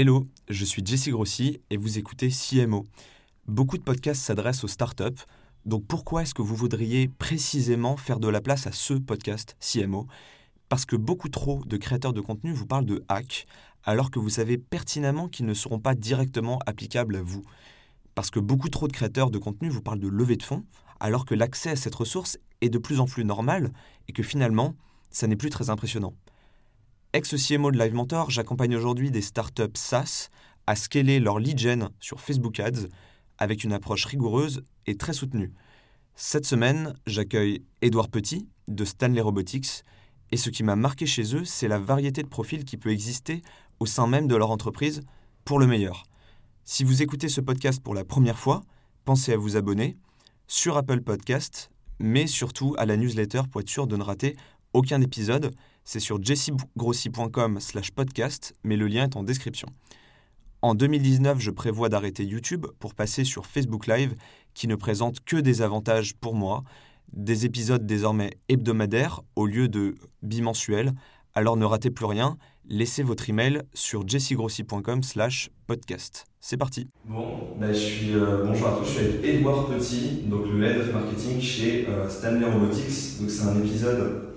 Hello, je suis Jesse Grossi et vous écoutez CMO. Beaucoup de podcasts s'adressent aux startups, donc pourquoi est-ce que vous voudriez précisément faire de la place à ce podcast CMO Parce que beaucoup trop de créateurs de contenu vous parlent de hack, alors que vous savez pertinemment qu'ils ne seront pas directement applicables à vous. Parce que beaucoup trop de créateurs de contenu vous parlent de levée de fonds, alors que l'accès à cette ressource est de plus en plus normal et que finalement, ça n'est plus très impressionnant. Ex-CMO de Live Mentor, j'accompagne aujourd'hui des startups SaaS à scaler leur lead gen sur Facebook Ads avec une approche rigoureuse et très soutenue. Cette semaine, j'accueille Édouard Petit de Stanley Robotics et ce qui m'a marqué chez eux, c'est la variété de profils qui peut exister au sein même de leur entreprise pour le meilleur. Si vous écoutez ce podcast pour la première fois, pensez à vous abonner sur Apple Podcast, mais surtout à la newsletter pour être sûr de ne rater aucun épisode. C'est sur jessigrossi.com slash podcast, mais le lien est en description. En 2019, je prévois d'arrêter YouTube pour passer sur Facebook Live, qui ne présente que des avantages pour moi, des épisodes désormais hebdomadaires au lieu de bimensuels. Alors ne ratez plus rien, laissez votre email sur jessigrossi.com slash podcast. C'est parti. Bon, bah, euh, bonjour à tous, je suis Edouard Petit, donc le Head of Marketing chez euh, Stanley Robotics. C'est un épisode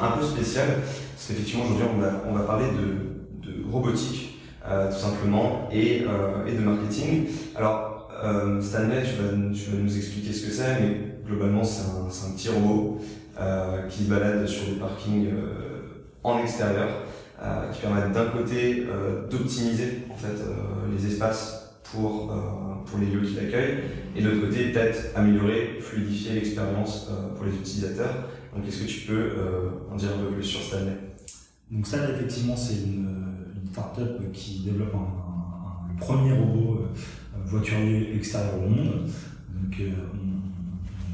un peu spécial, parce qu'effectivement aujourd'hui on va, on va parler de, de robotique euh, tout simplement et, euh, et, de marketing. Alors Stanley, tu vas, tu vas, nous expliquer ce que c'est, mais globalement c'est un, un, petit robot qui se balade sur des parkings en extérieur, qui permettent d'un côté d'optimiser en fait les espaces pour, pour les lieux qui l'accueillent, et de l'autre côté peut-être améliorer, fluidifier l'expérience pour les utilisateurs. Donc, est-ce que tu peux euh, en dire un peu plus sur Stanley? Donc, Stanley, effectivement, c'est une, start-up qui développe un, le premier robot euh, voiturier extérieur au monde. Donc, euh,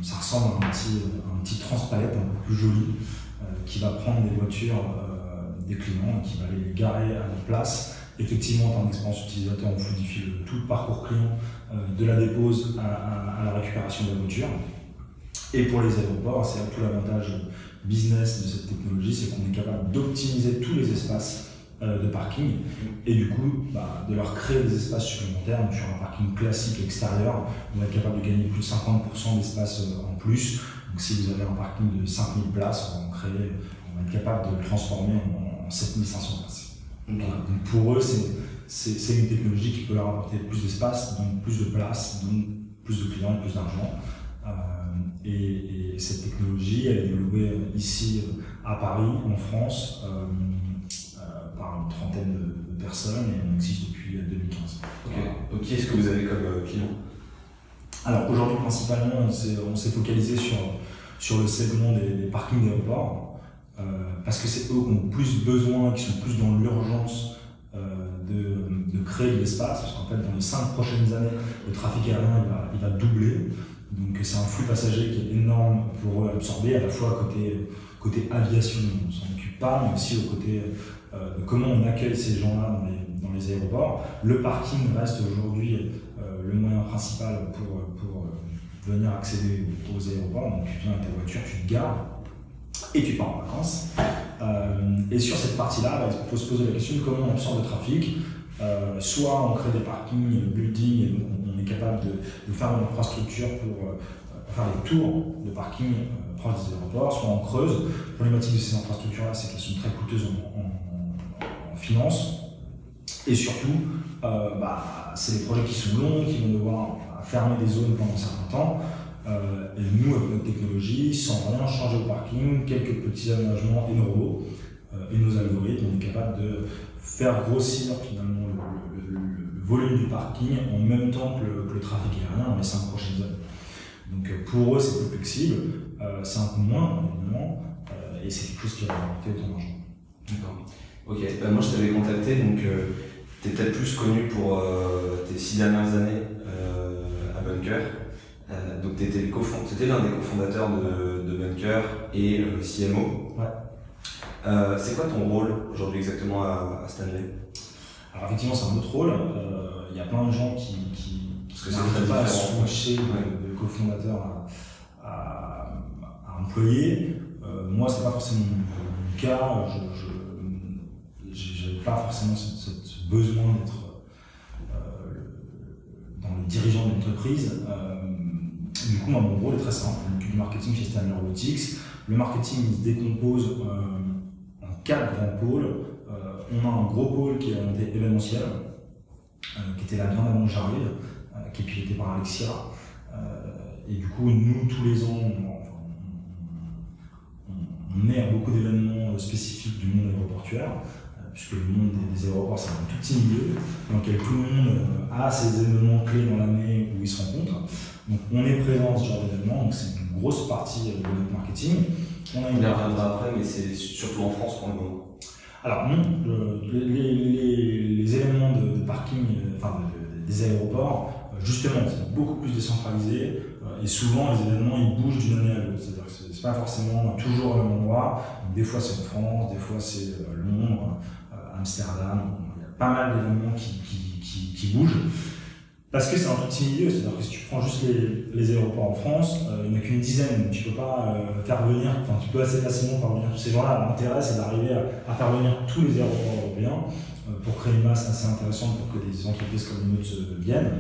ça ressemble à un petit, un petit transpalette un peu plus joli qui va prendre des voitures des clients et qui va les garer à leur place. Effectivement, en termes d'expérience utilisateur, on fluidifie tout le parcours client de la dépose à la récupération de la voiture. Et pour les aéroports, c'est tout l'avantage business de cette technologie, c'est qu'on est capable d'optimiser tous les espaces euh, de parking et du coup bah, de leur créer des espaces supplémentaires. Donc, sur un parking classique extérieur, on va être capable de gagner plus de 50% d'espace euh, en plus. Donc si vous avez un parking de 5000 places, on va, créer, on va être capable de le transformer en, en 7500 places. Okay. Donc pour eux, c'est une technologie qui peut leur apporter plus d'espace, donc plus de place, donc plus de clients et plus d'argent. Euh, et, et, cette technologie, elle est développée ici euh, à Paris, en France, euh, euh, par une trentaine de, de, personnes et on existe depuis 2015. Ok, qui est-ce que vous avez comme client? Alors aujourd'hui, principalement, on s'est focalisé sur, sur le segment des, des parkings d'aéroports, euh, parce que c'est eux qui ont plus besoin, qui sont plus dans l'urgence euh, de, de, créer de l'espace, parce qu'en fait, dans les cinq prochaines années, le trafic aérien il va, il va doubler. Donc c'est un flux passager qui est énorme pour eux à absorber, à la fois côté, côté aviation, on s'en occupe pas, mais aussi au côté euh, de comment on accueille ces gens-là dans les, dans les, aéroports. Le parking reste aujourd'hui euh, le moyen principal pour, pour euh, venir accéder aux aéroports. Donc tu viens avec ta voiture, tu te gares et tu pars en vacances. Euh, et sur cette partie-là, bah, il faut se poser la question de comment on absorbe le trafic. Euh, soit on crée des parkings, buildings, et donc on est capable de, faire une infrastructure pour euh, faire les tours de parking euh, proches des aéroports, soit on creuse. La problématique de ces infrastructures-là, c'est qu'elles sont très coûteuses en, en, finance. Et surtout, euh, bah, c'est des projets qui sont longs, qui vont devoir fermer des zones pendant un certain temps. Et nous, avec notre technologie, sans rien changer au parking, quelques petits aménagements et nos robots et nos algorithmes, on est capable de faire grossir finalement le, le, le, volume du parking en même temps que le, que le trafic aérien dans les cinq prochaines années. Donc pour eux, c'est plus flexible, euh, c'est un peu moins, évidemment, euh, et c'est quelque chose qui va rapporter autant d'argent. D'accord. Ok, bah, moi je t'avais contacté, donc euh, tu es peut-être plus connu pour tes six dernières années à Bunker. donc tu étais, l'un des cofondateurs de, de, Bunker et CMO. Ouais. Euh, c'est quoi ton rôle aujourd'hui exactement à, à Stanley? Alors effectivement c'est un autre rôle. Il euh, y a plein de gens qui, qui, qui n'arrivent pas à switcher ouais. de, cofondateur à, à, à, employé. Euh, moi c'est pas forcément mon cas. Je n'avais pas forcément ce besoin d'être dans les dirigeants de l'entreprise. du coup, mon rôle est très simple. Du marketing chez Stanley Robotics. Le marketing se décompose quatre grands pôles. on a un gros pôle qui est événementiel, qui était là bien avant que j'arrive, qui est piloté par Alexia. et du coup, nous, tous les ans, on est à beaucoup d'événements spécifiques du monde aéroportuaire, euh, puisque le monde des, aéroports, c'est un tout petit milieu dans lequel tout le monde euh, a ses événements clés dans l'année où ils se rencontrent. Donc on est présent dans ce genre d'événements, donc c'est une grosse partie euh, de notre marketing. On, y reviendra après, mais c'est surtout en France pour le moment. Alors non, les, événements de, parking, enfin des aéroports, justement, c'est beaucoup plus décentralisé et souvent les événements ils bougent d'une année à l'autre. C'est-à-dire que c'est pas forcément toujours au même endroit. Des fois c'est en France, des fois c'est euh, Londres, euh, Amsterdam. Il y a pas mal d'événements qui, qui, qui, bougent. Parce que c'est un petit milieu, c'est-à-dire que si tu prends juste les, les aéroports en France, euh, il n'y en a qu'une dizaine, tu peux pas faire venir, enfin tu peux assez facilement faire venir tous ces gens-là. L'intérêt c'est d'arriver à, faire venir tous les aéroports européens pour créer une masse assez intéressante pour que des entreprises comme les nôtres viennent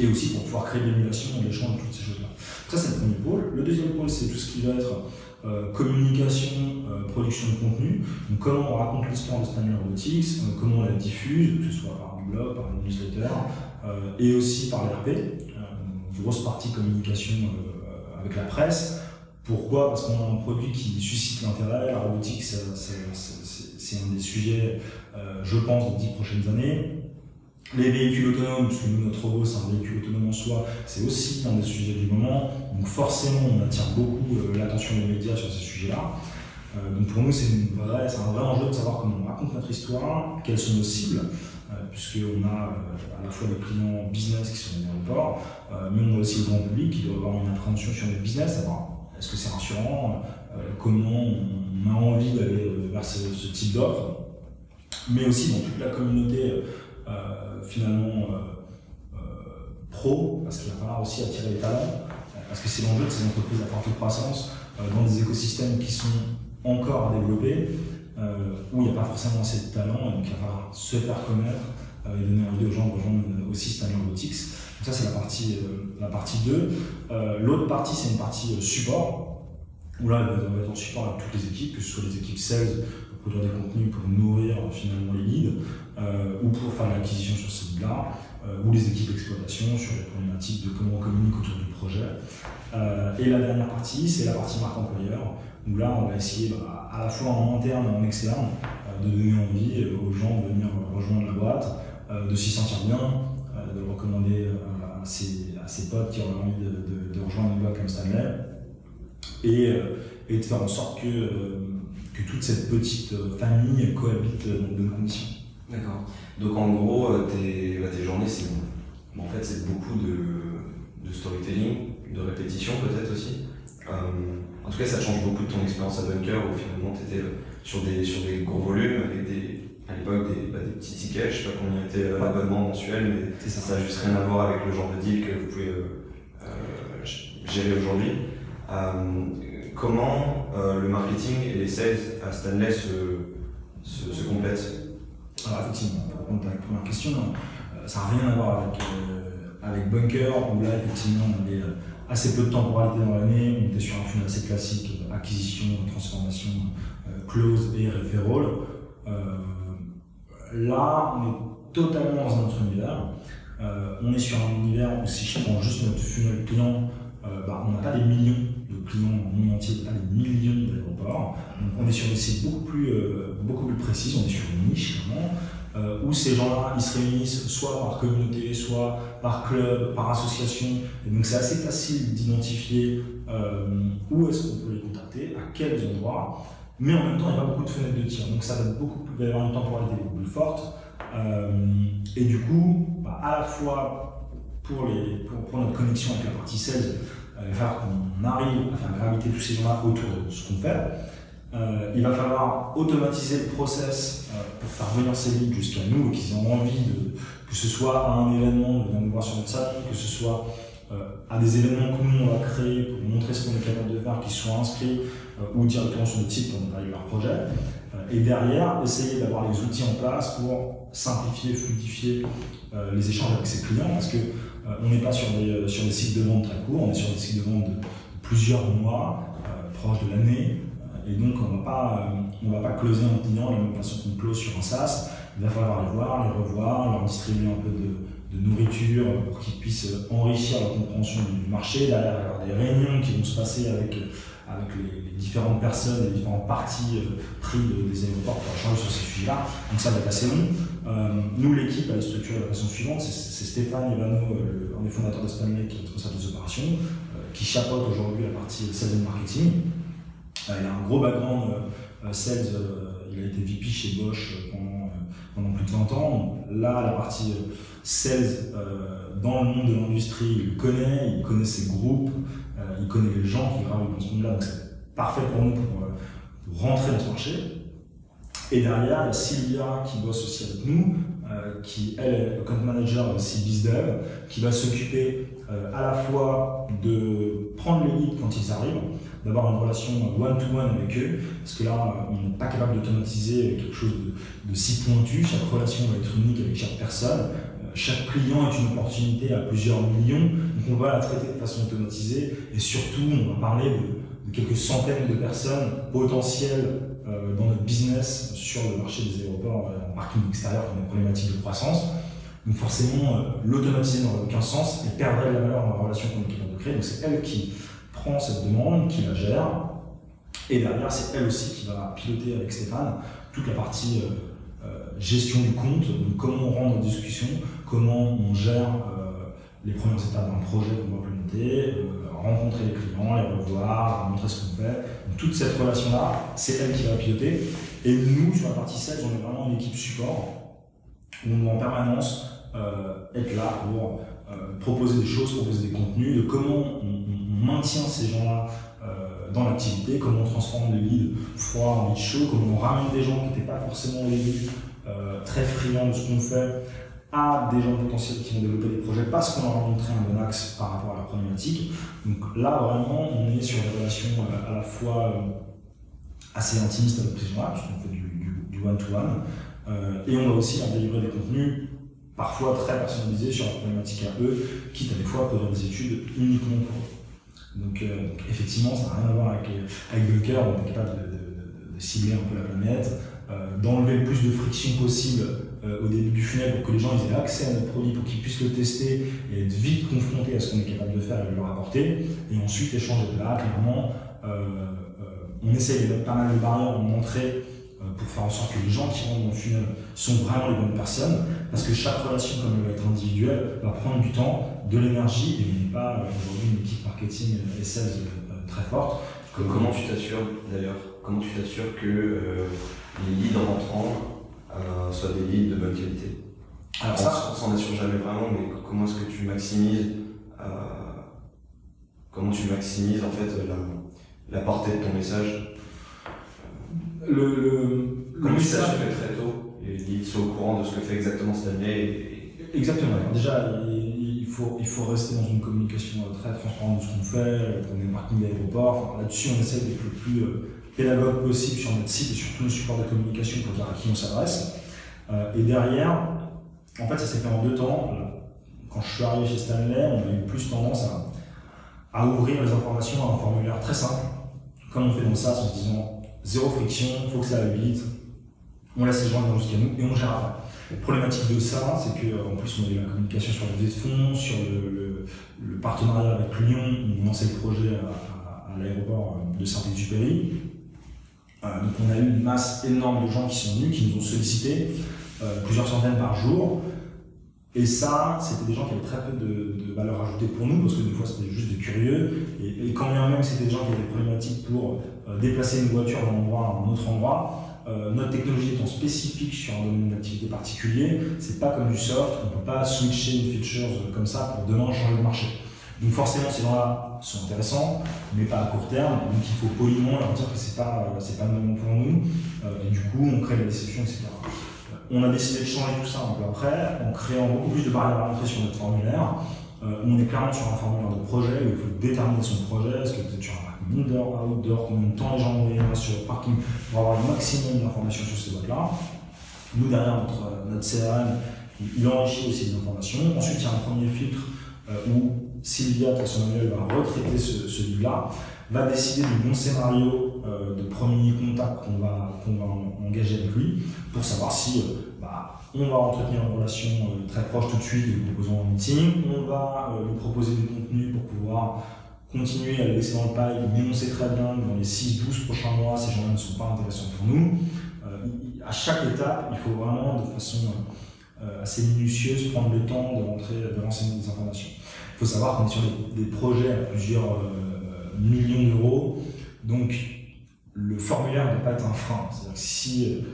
et aussi pour pouvoir créer l'émulation et l'échange de toutes ces choses-là. Ça, c'est le premier pôle. Le deuxième pôle, c'est tout ce qui va être euh, communication, euh, production de contenu. Donc, comment on raconte l'histoire de Stanley Robotics, euh, comment on la diffuse, que ce soit par un blog, par une newsletter, et aussi par l'RP, grosse partie communication avec la presse. Pourquoi? Parce qu'on a un produit qui suscite l'intérêt. La robotique, c'est un des sujets, je pense, des dix prochaines années. Les véhicules autonomes, puisque nous, notre robot, c'est un véhicule autonome en soi, c'est aussi un des sujets du moment. Donc forcément, on attire beaucoup euh, l'attention des médias sur ces sujets-là. Euh, donc pour nous, c'est un vrai enjeu de savoir comment on raconte notre histoire, quelles sont nos cibles, euh, puisqu'on a à la fois des clients business qui sont dans l'aéroport, mais on a aussi le grand public qui doit avoir une appréhension sur notre business, savoir est-ce que c'est rassurant, comment on a envie d'aller vers ce, ce type d'offre, mais aussi dans toute la communauté finalement euh, euh, pro, parce qu'il va falloir aussi attirer les talents, parce que c'est l'enjeu de ces entreprises à forte croissance dans des écosystèmes qui sont encore à développer, où il n'y a pas forcément assez de talent, donc il va falloir se faire connaître et donner envie aux gens de rejoindre aussi Stanley Robotics. Donc ça, c'est la partie, la partie 2. L'autre partie, c'est une partie support, où là, on va être en support avec toutes les équipes, que ce soit les équipes sales pour produire des contenus pour nourrir finalement les leads, euh, ou pour faire l'acquisition sur ce site-là, euh, ou les équipes d'exploitation sur les problématiques de comment on communique autour du projet. Euh, et la dernière partie, c'est la partie marque employeur, où là, on va essayer bah, à la fois en interne et en externe de donner envie aux gens de venir rejoindre la boîte, de s'y sentir bien, de recommander à ses, à, ses, potes qui auraient envie de, de, rejoindre une boîte comme Stanley, et, et, de faire en sorte que, que toute cette petite famille cohabite dans de bonnes conditions. D'accord. Donc en gros, euh, tes, bah, tes journées, c'est en fait, c'est beaucoup de, de, storytelling, de répétition peut-être aussi. Euh, en tout cas, ça change beaucoup de ton expérience à Bunker où finalement tu étais sur des, sur des gros volumes avec des, à l'époque des, bah, des petits tickets. Je sais pas combien était euh, l'abonnement mensuel, mais ça n'a juste rien à voir avec le genre de deal que vous pouvez gérer aujourd'hui. comment le marketing et les sales à Stanley se, se, se complètent? Pour répondre à la première question, euh, ça n'a rien à voir avec, euh, avec Bunker, où là effectivement on avait euh, assez peu de temporalité dans l'année, on était sur un funnel assez classique, acquisition, transformation, close et referral. là, on est totalement dans un autre univers. on est sur un univers où si je prends juste notre funnel client, bah, on n'a pas des millions de clients le monde entier, pas des millions d'aéroports. on est sur des sites beaucoup plus, beaucoup plus précises, on est sur une niche clairement, euh, où ces gens-là, ils se réunissent soit par communauté, soit par club, par association. Et donc c'est assez facile d'identifier euh, où est-ce qu'on peut les contacter, à quels endroits. Mais en même temps, il n'y a pas beaucoup de fenêtres de tir. Donc ça va, beaucoup, y avoir une temporalité beaucoup plus forte. et du coup, bah, à la fois pour, pour, pour, notre connexion avec la partie 16, il va falloir qu'on arrive à faire graviter tous ces gens-là autour de ce qu'on fait. Euh, il va falloir automatiser le process euh, pour faire venir ces leads jusqu'à nous qu'ils aient envie de, que ce soit à un événement, de venir nous voir sur notre salon, que ce soit euh, à des événements que nous on va créer pour montrer ce qu'on est capable de faire, qu'ils soient inscrits ou directement sur le site pour de leur projet. et derrière, essayer d'avoir les outils en place pour simplifier, fluidifier les échanges avec ses clients parce que on n'est pas sur des, sur des cycles de vente très courts, on est sur des cycles de vente de plusieurs mois, proches de l'année. Et donc, on ne va pas closer un client de la même façon qu'on close sur un SaaS. Il va falloir les voir, les revoir, leur distribuer un peu de, nourriture pour qu'ils puissent enrichir la compréhension du marché. Derrière, il y avoir des réunions qui vont se passer avec, avec les, différentes personnes, les différentes parties euh, des aéroports pour échanger sur ces sujets-là. Donc ça va être assez long. Euh, nous, l'équipe, elle est structurée de la façon suivante. C'est Stéphane Ivano, un des fondateurs de Stanley, qui est responsable des opérations, euh, qui chapeaute aujourd'hui la partie sales marketing. Il a un gros background sales, il a été VP chez Bosch pendant, plus de 20 ans. Là, la partie sales dans le monde de l'industrie, il connaît, il connaît ses groupes, il connaît les gens qui gravitent dans ce monde-là. Donc c'est parfait pour nous pour, rentrer dans ce marché. Et derrière, il y a Sylvia qui bosse aussi avec nous, euh, qui elle est compte manager aussi BizDev, qui va s'occuper euh, à la fois de prendre les leads quand ils arrivent, d'avoir une relation one-to-one avec eux, parce que là, on n'est pas capable d'automatiser quelque chose de, si pointu, chaque relation va être unique avec chaque personne, euh, chaque client est une opportunité à plusieurs millions, donc on va la traiter de façon automatisée, et surtout, on va parler de, quelques centaines de personnes potentielles dans notre business sur le marché des aéroports en parking extérieur comme une problématique de croissance. Donc forcément, l'automatiser n'aurait aucun sens et perdrait de la valeur dans la relation qu'on est capable de créer. Donc c'est elle qui cette demande, qui la gère. Et derrière, c'est elle aussi qui va piloter avec Stéphane toute la partie euh, euh, gestion du compte, donc comment on rend nos discussions, comment on gère euh, les premières étapes d'un projet qu'on va implémenter, rencontrer les clients, les revoir, montrer ce qu'on fait. toute cette relation-là, c'est elle qui va piloter. Et nous, sur la partie sales, on est vraiment une équipe support où on doit en permanence être là pour proposer des choses, proposer des contenus, de comment on maintient ces gens-là euh, dans l'activité, comment on transforme des leads froids en leads chauds, comment on ramène des gens qui n'étaient pas forcément au euh, très friands de ce qu'on fait à des gens potentiels qui vont développer des projets parce qu'on leur a montré un bon axe par rapport à la problématique. Donc là, vraiment, on est sur des relations euh, à la fois assez intimistes avec ces gens-là, puisqu'on fait du one-to-one, et on va aussi leur délivrer des contenus parfois très personnalisés sur la problématique à eux, quitte à des fois à des études uniquement pour eux. Donc, euh, effectivement, ça n'a rien à voir avec, avec Bunker, on est capable de, cibler un peu la planète, euh, d'enlever le plus de friction possible euh, au début du funnel pour que les gens aient accès à notre produit, pour qu'ils puissent le tester et être vite confrontés à ce qu'on est capable de faire et de leur apporter, et ensuite échanger. De là, clairement. on essaye. De mettre pas mal de barrières en entrée pour faire en sorte que les gens qui rentrent dans le funnel sont vraiment les bonnes personnes, parce que chaque relation, comme elle va être individuelle, va prendre du temps, de l'énergie, et on n'est pas aujourd'hui une équipe marketing et sales euh, très forte. Comment tu t'assures d'ailleurs Comment tu t'assures que euh, les leads rentrants euh, soient des leads de bonne qualité? Alors ça, on s'en assure jamais vraiment, mais comment est-ce que tu maximises comment tu maximises en fait la, portée de ton message? Le, le, le message très tôt leads soient au courant de ce que fait exactement Stanley Exactement. déjà, il faut, il faut rester dans une communication euh, très transparente de ce qu'on fait, on est marketing d'aéroport. Là-dessus, on essaie d'être le plus euh, pédagogue possible sur notre site et surtout le support de communication pour dire à qui on s'adresse. Euh, et derrière, en fait, ça s'est fait en deux temps. Quand je suis arrivé chez Stanley, on a eu plus tendance à, à ouvrir les informations à un formulaire très simple, comme on fait dans ça, en se disant zéro friction, il faut que ça aille vite, on laisse les gens venir jusqu'à nous et on gère après. La problématique de ça, c'est qu'en plus, on a eu la communication sur la de fonds, sur le, partenariat avec Lyon, on lançait le projet à, l'aéroport de Saint-Exupéry. Euh, donc, on a eu une masse énorme de gens qui sont venus, qui nous ont sollicité, euh, plusieurs centaines par jour. Et ça, c'était des gens qui avaient très peu de, valeur ajoutée pour nous, parce que des fois, c'était juste des curieux. Et, quand bien même c'était des gens qui avaient des problématiques pour euh, déplacer une voiture d'un endroit à un autre endroit, euh, notre technologie étant spécifique sur un domaine d'activité particulier, c'est pas comme du soft, on peut pas switcher une feature comme ça pour demain changer de marché. Donc forcément, ces gens-là sont intéressants, mais pas à court terme. Donc il faut poliment leur dire que c'est pas pas le moment pour nous. Euh, et du coup, on crée la déception, etc. On a décidé de changer tout ça un peu après, en créant beaucoup plus de barrières à l'entrée sur notre formulaire. Euh, on est clairement sur un formulaire de projet où il faut déterminer son projet. Est-ce que vous êtes sur un indoor, outdoor, combien de temps les gens vont venir sur le parking pour avoir le maximum d'informations sur ces boîtes-là. Nous, derrière notre, notre CRM, il enrichit aussi les informations. Ensuite, il y a un premier filtre où Sylvia, son manuel, va retraiter ce, ce livre-là, va décider du bon scénario de premier contact qu'on va, qu'on va engager avec lui pour savoir si bah, on va entretenir une relation très proche tout de suite, lui proposant un meeting, on va lui proposer du contenu pour pouvoir continuer à le laisser dans le pipe, mais on très bien que dans les 6-12 prochains mois, ces gens-là ne sont pas intéressants pour nous. Euh, à chaque étape, il faut vraiment, de façon euh, assez minutieuse, prendre le temps de rentrer, de des informations. Il faut savoir qu'on est sur des, projets à plusieurs euh, millions d'euros, donc le formulaire ne doit pas être un frein. C'est-à-dire que si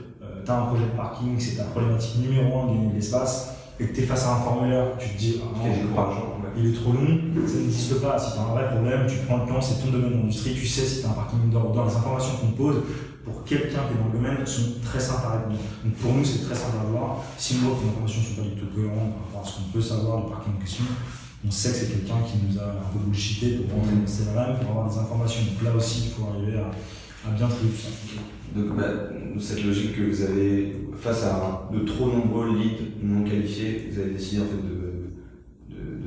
tu as un projet de parking, c'est ta problématique numéro un de gagner de l'espace, et que tu es face à un formulaire, tu te dis, ah, il est trop long, ça n'existe pas. Si tu as un vrai problème, tu prends le temps, c'est ton domaine d'industrie, tu sais si tu as un parking indoor dans les informations qu'on pose, pour quelqu'un qui est dans le domaine, sont très simples à répondre. Donc pour nous, c'est très simple à voir. Si nous, les informations ne sont pas du tout cohérentes par rapport à ce qu'on peut savoir du parking en question, on sait que c'est quelqu'un qui nous a un peu bullshité pour rentrer dans CRM, pour avoir des informations. Donc là aussi, il faut arriver à, bien trier. Donc bah, cette logique que vous avez face à de trop nombreux leads non qualifiés, vous avez décidé en fait de,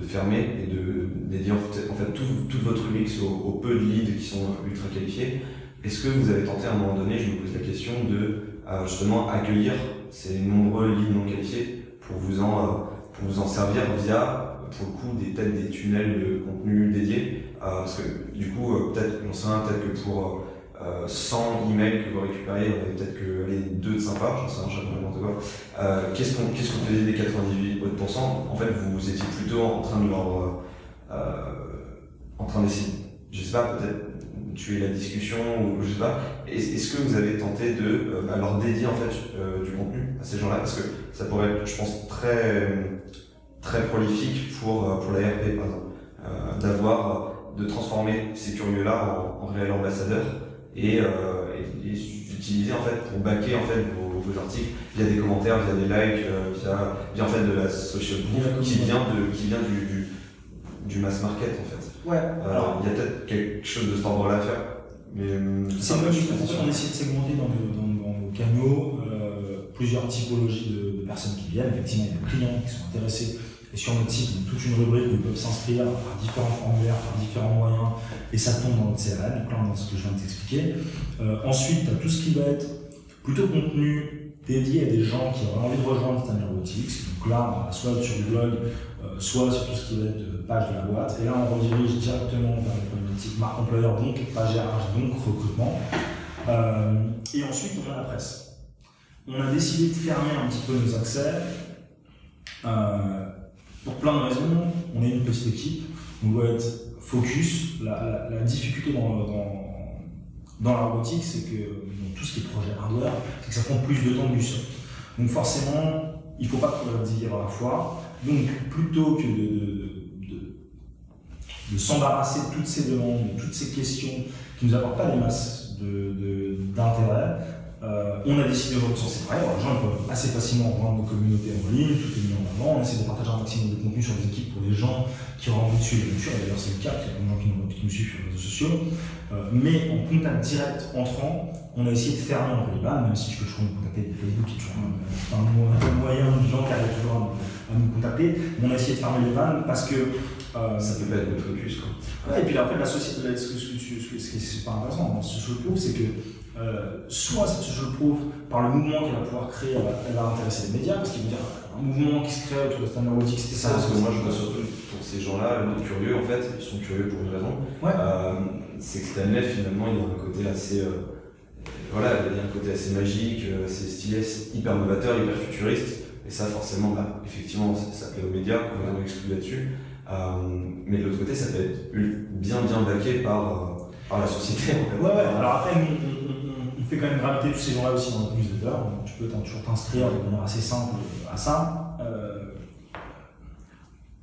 fermer et de dédier en fait tout, toute votre UX aux, peu de leads qui sont ultra qualifiés. Est-ce que vous avez tenté à un moment donné, je me pose la question, de euh, justement accueillir ces nombreux leads non qualifiés pour vous en, euh, pour vous en servir via, pour le coup, des tunnels de contenu dédiés euh, Parce que du coup, peut-être, on sait peut-être que pour 100 euh, emails que vous récupérez, on avait peut-être que les deux de sympa, j'en sais rien, je n'importe quoi. Euh, qu'est-ce qu'on qu'est-ce qu'on faisait des 98% En fait, vous étiez plutôt en train de leur. Euh, en train d'essayer, je sais pas, peut-être tuer la discussion ou je sais pas. Est-ce que vous avez tenté de bah, leur dédier en fait du contenu à ces gens-là? Parce que ça pourrait être, je pense, très, très prolifique pour, pour l'ARP par exemple. d'avoir, de transformer ces curieux-là en, en réels ambassadeurs et, euh, et, utiliser en fait pour baquer en fait vos, vos, articles via des commentaires, via des likes, euh, via, via en fait de la social proof qui vient de qui vient du, du, du mass market en fait. Ouais. Euh, alors il y a peut-être quelque chose de cet ordre-là à faire. Mais euh, c'est moi je on essaie de segmenter dans, dans, dans nos canaux euh, plusieurs typologies de, de, personnes qui viennent. Effectivement, il y a des clients qui sont intéressés et sur notre site, toute une rubrique où ils peuvent s'inscrire par différents formulaires, par différents moyens, et ça tombe dans notre CRM, donc là a ce que je viens de t'expliquer. Euh, ensuite, tu as tout ce qui va être plutôt contenu dédié à des gens qui ont envie de rejoindre Stanley Robotics. Donc là, soit sur le blog, euh, soit sur tout ce qui va être euh, page de la boîte. Et là, on redirige directement vers les problématiques marque employeur, donc page RH, donc recrutement. Et ensuite, on a la presse. On a décidé de fermer un petit peu nos accès. Pour plein de raisons, on est une petite équipe, on doit être focus. La, difficulté dans, dans, la robotique, c'est que dans tout ce qui est projet hardware, c'est que ça prend plus de temps que du soft. Donc forcément, il ne faut pas tout dire à la fois. Donc plutôt que de, de, s'embarrasser de toutes ces demandes, de toutes ces questions qui ne nous apportent pas des masses d'intérêt, euh, on a décidé de recenser pareil. Alors, les gens peuvent assez facilement rejoindre nos communautés en ligne, tout est mis en avant. On essaie de partager un maximum de contenu sur les équipes pour les gens qui ont envie de suivre l'aventure. D'ailleurs, c'est le cas, il y a plein de gens qui nous, qui nous suivent sur les réseaux sociaux. Euh, mais en contact direct entrant, on a essayé de fermer un peu les vannes, même si je peux toujours nous contacter des Facebook, qui est toujours un, un, moyen de gens qui arrivent toujours à, nous contacter. Mais on a essayé de fermer les vannes parce que. Euh, ça peut pas être notre focus, quoi. Ouais, et puis après, la société, ce, ce, ce, ce, qui est pas intéressant ce que je trouve, c'est que euh, soit cette social proof, par le mouvement qu'elle va pouvoir créer, elle va, intéresser les médias, parce qu'il veut dire un mouvement qui se crée autour de Standard Robotics, c'était ça. Parce que moi je vois surtout pour ces gens-là, curieux en fait, ils sont curieux pour une raison. Ouais. Euh, c'est que Stanley finalement il a un côté assez. Euh, voilà, il a un côté assez magique, assez stylé, hyper novateur, hyper futuriste. Et ça, forcément, bah, effectivement, ça, plaît aux médias, on est exclu là-dessus. mais de l'autre côté, ça peut être bien, bien baqué par, par la société. En fait. Ouais, ouais. Alors après, fait quand même graviter tous ces gens-là aussi dans notre newsletter. Tu peux toujours t'inscrire de manière assez simple à ça. Euh,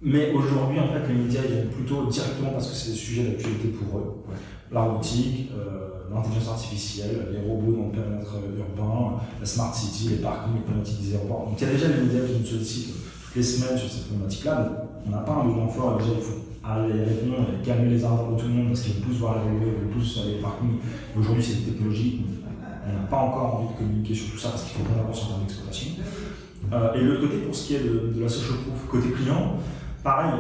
mais aujourd'hui, en fait, les médias ils viennent plutôt directement parce que c'est des sujets d'actualité pour eux. La robotique, euh, l'intelligence artificielle, les robots dans le périmètre urbain, la smart city, les parkings, les problématiques des aéroports. Donc il y a déjà les médias qui nous sollicitent toutes les semaines sur ces problématiques-là. On n'a pas un besoin fort et déjà il faut aller répondre calmer les arbres de tout le monde parce qu'ils veulent tous voir la ils aller les parkings. Aujourd'hui, c'est des technologies On n'a pas encore envie de communiquer sur tout ça parce qu'il faut qu'on avance en termes d'exploitation. et de l'autre côté, pour ce qui est de, la social proof côté client, pareil,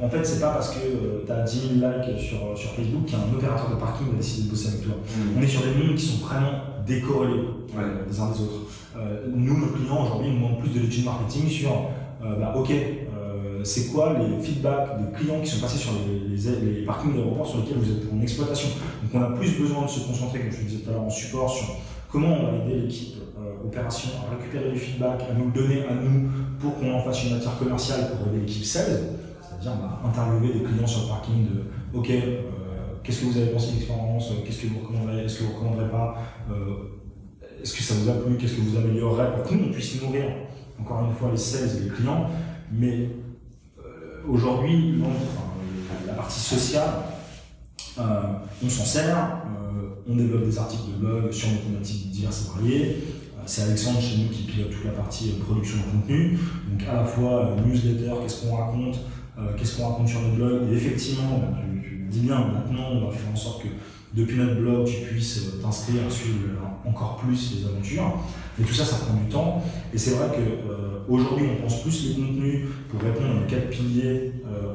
en fait, c'est pas parce que tu as 10 000 likes sur, sur Facebook qu'un opérateur de parking va décider de bosser avec toi. Mmh. On est sur des mondes qui sont vraiment décorrélés les uns des autres. nous, nos clients aujourd'hui nous demandent plus de l'étude marketing sur, bah, ok, c'est quoi les feedbacks des clients qui sont passés sur les, les, parkings d'aéroports sur lesquels vous êtes en exploitation. Donc on a plus besoin de se concentrer, comme je le disais tout à l'heure, en support sur comment on va aider l'équipe euh, opération à récupérer du feedback, à nous le donner à nous pour qu'on en fasse une matière commerciale pour aider l'équipe sales. C'est-à-dire va interviewer des clients sur le parking de OK, euh, qu'est-ce que vous avez pensé de l'expérience, qu'est-ce que vous recommanderiez, est-ce que vous ne recommanderez pas, euh, est-ce que ça vous a plu, qu'est-ce que vous améliorerez pour que nous on puisse nourrir encore une fois les sales et les clients, mais aujourd'hui, la partie sociale, euh, on s'en sert, euh, on développe des articles de blog sur des thématiques diverses et variées. Euh, c'est Alexandre chez nous qui pilote toute la partie production de contenu. Donc à la fois newsletter, qu'est-ce qu'on raconte, qu'est-ce qu'on raconte sur notre blog. Et effectivement, tu, dis bien, maintenant on va faire en sorte que depuis notre blog, tu puisses t'inscrire, suivre encore plus les aventures. Mais tout ça, ça prend du temps. Et c'est vrai qu'aujourd'hui, on pense plus les contenus pour répondre aux quatre piliers euh,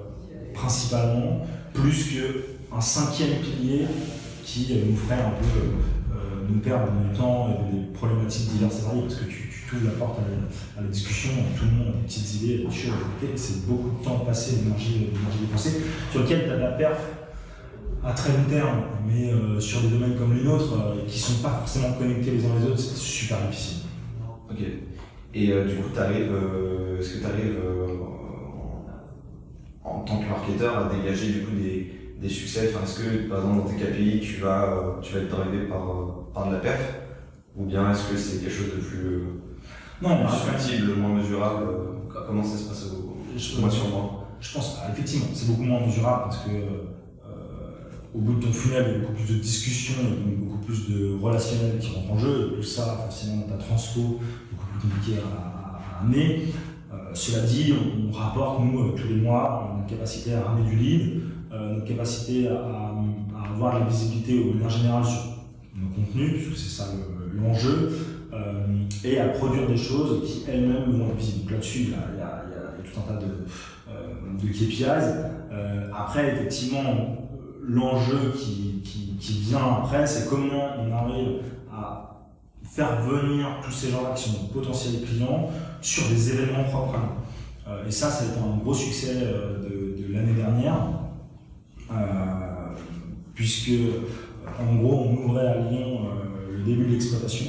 principalement, plus qu'un cinquième pilier qui euh, nous ferait un peu euh, nous perdre du temps et des problématiques diverses et variées, parce que tu, tu la porte à la, discussion, tout le monde a des petites idées, des choses à et c'est beaucoup de temps passé, d'énergie dépensée, sur lequel tu as de la perf à très long terme, mais sur des domaines comme les nôtres, qui ne sont pas forcément connectés les uns les autres, c'est super difficile. Ok. Et du coup, est-ce que tu arrives en tant que marketeur à dégager du coup des, des succès? Est-ce que par exemple dans tes KPI tu vas, euh, tu vas être drivé par, euh, par de la perf? Ou bien est-ce que c'est quelque chose de plus, euh, non, subtil, moins mesurable? Comment ça se passe au, je, mois sur mois Je pense effectivement c'est beaucoup moins mesurable parce que au bout de ton funnel, il y a beaucoup plus de discussions, il beaucoup plus de relationnel qui rentrent en jeu, tout ça, forcément, ta transfo, beaucoup plus compliqué à, à amener. Euh, cela dit, on, rapporte, nous, euh, tous les mois, notre capacité à ramener du lead, euh, notre capacité à, avoir de la visibilité au manière générale sur nos contenus, puisque c'est ça l'enjeu, et à produire des choses qui elles-mêmes vont être visibles. Là-dessus, il, y, a tout un tas de, de KPIs. après, effectivement, l'enjeu qui, vient après, c'est comment on arrive à faire venir tous ces gens-là qui sont potentiels clients sur des événements propres à nous. Euh, et ça, ça a été un gros succès euh, de, l'année dernière, euh, puisque en gros, on ouvrait à Lyon le début de l'exploitation.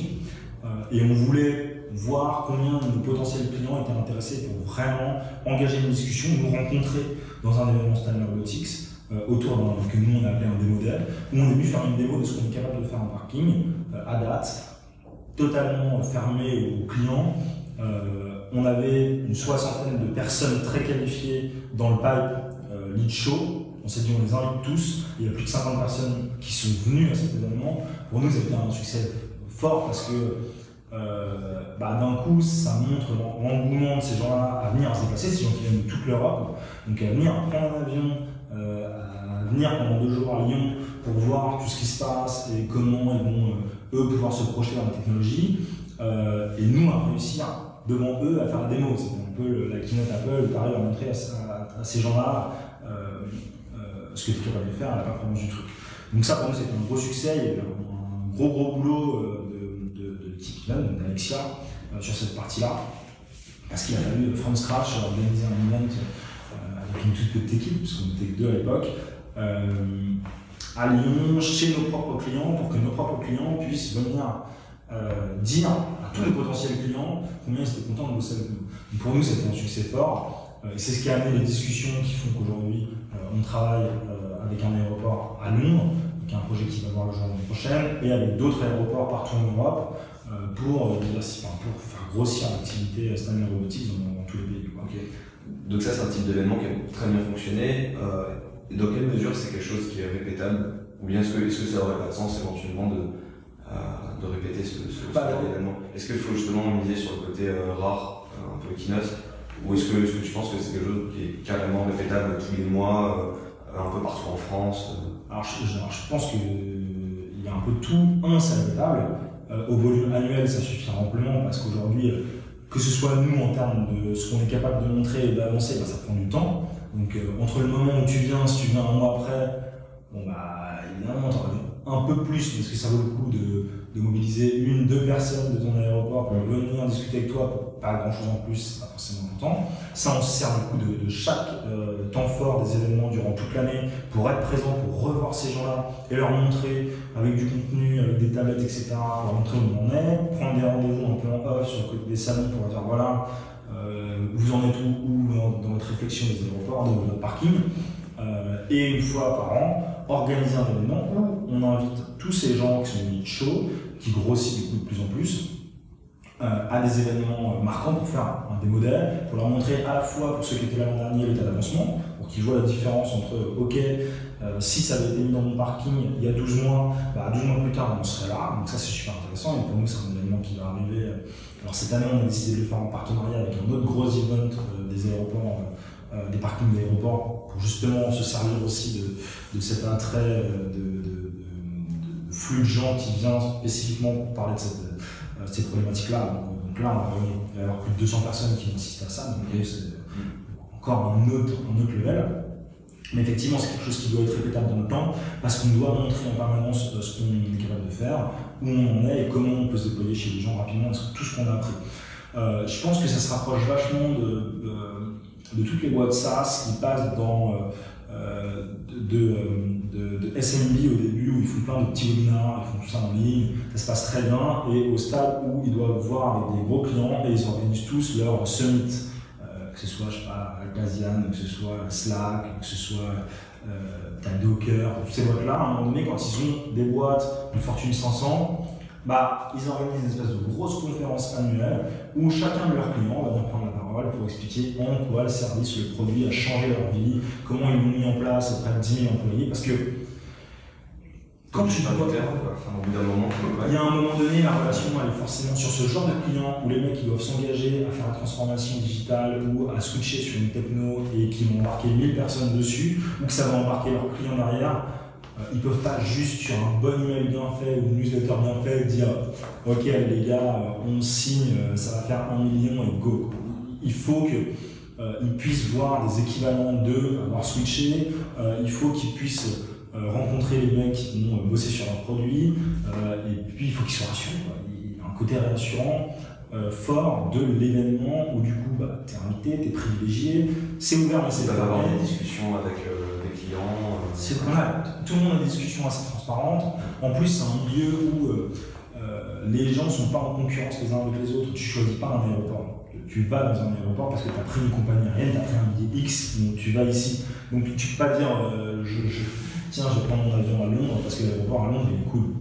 Et on voulait voir combien de nos potentiels clients étaient intéressés pour vraiment engager une discussion, nous rencontrer dans un événement Stanley Robotics autour d'un que nous on appelait un démo où on est venu faire une démo de ce qu'on est capable de faire en parking à date, totalement fermé aux clients. Euh, on avait une soixantaine de personnes très qualifiées dans le pipe euh, lead show. On s'est dit on les invite tous. Il y a plus de 50 personnes qui sont venues à cet événement. Pour nous, ça a été un succès fort parce que euh, bah, d'un coup, ça montre l'engouement de ces gens-là à venir se déplacer, ces gens qui viennent de toute l'Europe, donc à venir prendre un avion, venir pendant deux jours à Lyon pour voir tout ce qui se passe et comment ils vont eux pouvoir se projeter dans la technologie, euh, et nous à réussir devant eux à faire la démo. C'est un peu la keynote Apple arrives à montrer à, ces gens-là euh, euh, ce que tu es capable de faire la performance du truc. Donc ça pour nous c'était un gros succès, il y a eu un, gros gros boulot de, de, de l'équipe d'Alexia sur cette partie-là, parce qu'il a fallu from scratch organiser un event avec une toute petite équipe, parce qu'on était deux à l'époque à Lyon, chez nos propres clients, pour que nos propres clients puissent venir euh, dire à tous les potentiels clients combien ils étaient contents de bosser avec nous. pour nous, c'était un succès fort. Euh, c'est ce qui a amené les discussions qui font qu'aujourd'hui, euh, on travaille avec un aéroport à Londres, qui est un projet qui va voir le jour l'année prochaine, et avec d'autres aéroports partout en Europe pour, pour faire grossir l'activité Stanley Robotics dans, tous les pays. Donc ça, c'est un type d'événement qui a très bien fonctionné. Et dans quelle mesure c'est quelque chose qui est répétable Ou bien est-ce que, est que ça n'aurait pas de sens éventuellement de, euh, de répéter ce, ce, événement Est-ce qu'il faut justement miser sur le côté euh, rare, euh, un peu keynote Ou est-ce que, est que, tu penses que c'est quelque chose qui est carrément répétable tous les mois, un peu partout en France alors je, pense qu'il y a un peu tout. Un, c'est. Euh, au volume annuel, ça suffit amplement parce qu'aujourd'hui, que ce soit nous en termes de ce qu'on est capable de montrer et d'avancer, bah, ça prend du temps. Donc euh, entre le moment où tu viens, si tu viens un mois après, bon bah évidemment, tu un peu plus parce que ça vaut le coup de, de, mobiliser une, deux personnes de ton aéroport pour venir discuter avec toi, pas grand chose en plus, c'est pas forcément important. Ça, on se sert du coup de, de chaque temps fort des événements durant toute l'année pour être présent, pour revoir ces gens-là et leur montrer avec du contenu, avec des tablettes, etc., pour montrer où on est, prendre des rendez-vous un peu en off sur le côté des salons pour dire voilà, euh, vous en êtes où, dans, votre réflexion des aéroports, de votre parking. Euh, et une fois par an, organiser un événement où on invite tous ces gens qui sont des chauds, qui grossissent du coup de plus en plus, euh, à des événements marquants pour faire des modèles, pour leur montrer à la fois pour ceux qui étaient là l'an dernier l'état d'avancement, pour qu'ils voient la différence entre OK, euh, si ça avait été mis dans mon parking il y a 12 mois, bah, 12 mois plus tard, on serait là. Donc ça, c'est super intéressant. Et pour nous, c'est un événement qui va arriver. Alors cette année, on a décidé de le faire en partenariat avec un autre gros event euh, des aéroports, euh, des parkings d'aéroports, pour justement se servir aussi de, cet attrait de, flux de gens qui viennent spécifiquement pour parler de cette, ces problématiques-là. Donc, là, il va y avoir plus de 200 personnes qui vont assister à ça. Donc c'est encore un autre, un autre level. Mais effectivement, c'est quelque chose qui doit être répétable dans le temps, parce qu'on doit montrer en permanence euh, ce qu'on est capable de faire, où on en est et comment on peut se déployer chez les gens rapidement, tout ce qu'on a appris. Euh, je pense que ça se rapproche vachement de, toutes les boîtes SaaS qui passent dans euh, de, de, SMB au début, où ils font plein de petits webinars, ils font tout ça en ligne, ça se passe très bien, et au stade où ils doivent voir avec des gros clients et ils organisent tous leur summit que ce soit, je sais pas, Atlassian, que ce soit Slack, que ce soit euh, Docker, toutes ces boîtes-là, à un moment donné, quand ils ont des boîtes de Fortune 500, bah, ils organisent une espèce de grosse conférence annuelle où chacun de leurs clients va venir prendre la parole pour expliquer en quoi le service, le produit a changé leur vie, comment ils l'ont mis en place auprès de 10 000 employés. Parce que quand tu dois. Il y a un moment donné, la relation elle est forcément sur ce genre de clients où les mecs ils doivent s'engager à faire la transformation digitale ou à switcher sur une techno et qui vont embarquer 1000 personnes dessus ou que ça va embarquer leurs clients derrière. Euh, ils peuvent pas juste sur un bon email bien fait ou une newsletter bien fait dire ok les gars euh, on signe euh, ça va faire un million et go. Il faut qu'ils puissent voir des équivalents d'eux avoir switché, il faut qu'ils puissent euh, rencontrer les mecs qui vont bosser sur leur produit, euh, et puis il faut qu'ils soient rassurés. Il y a un côté rassurant euh, fort de l'événement où du coup bah, tu es invité, tu es privilégié, c'est ouvert mais c'est pas avoir des discussions avec des clients. C'est voilà, tout le monde a des discussions assez transparentes. En plus, c'est un milieu où les gens ne sont pas en concurrence les uns avec les autres. Tu choisis pas un aéroport. Tu vas dans un aéroport parce que tu as pris une compagnie aérienne, tu as pris un billet X, donc tu vas ici. Donc tu peux pas dire je, je tiens, je prendre mon avion à Londres parce que l'aéroport à Londres il est cool.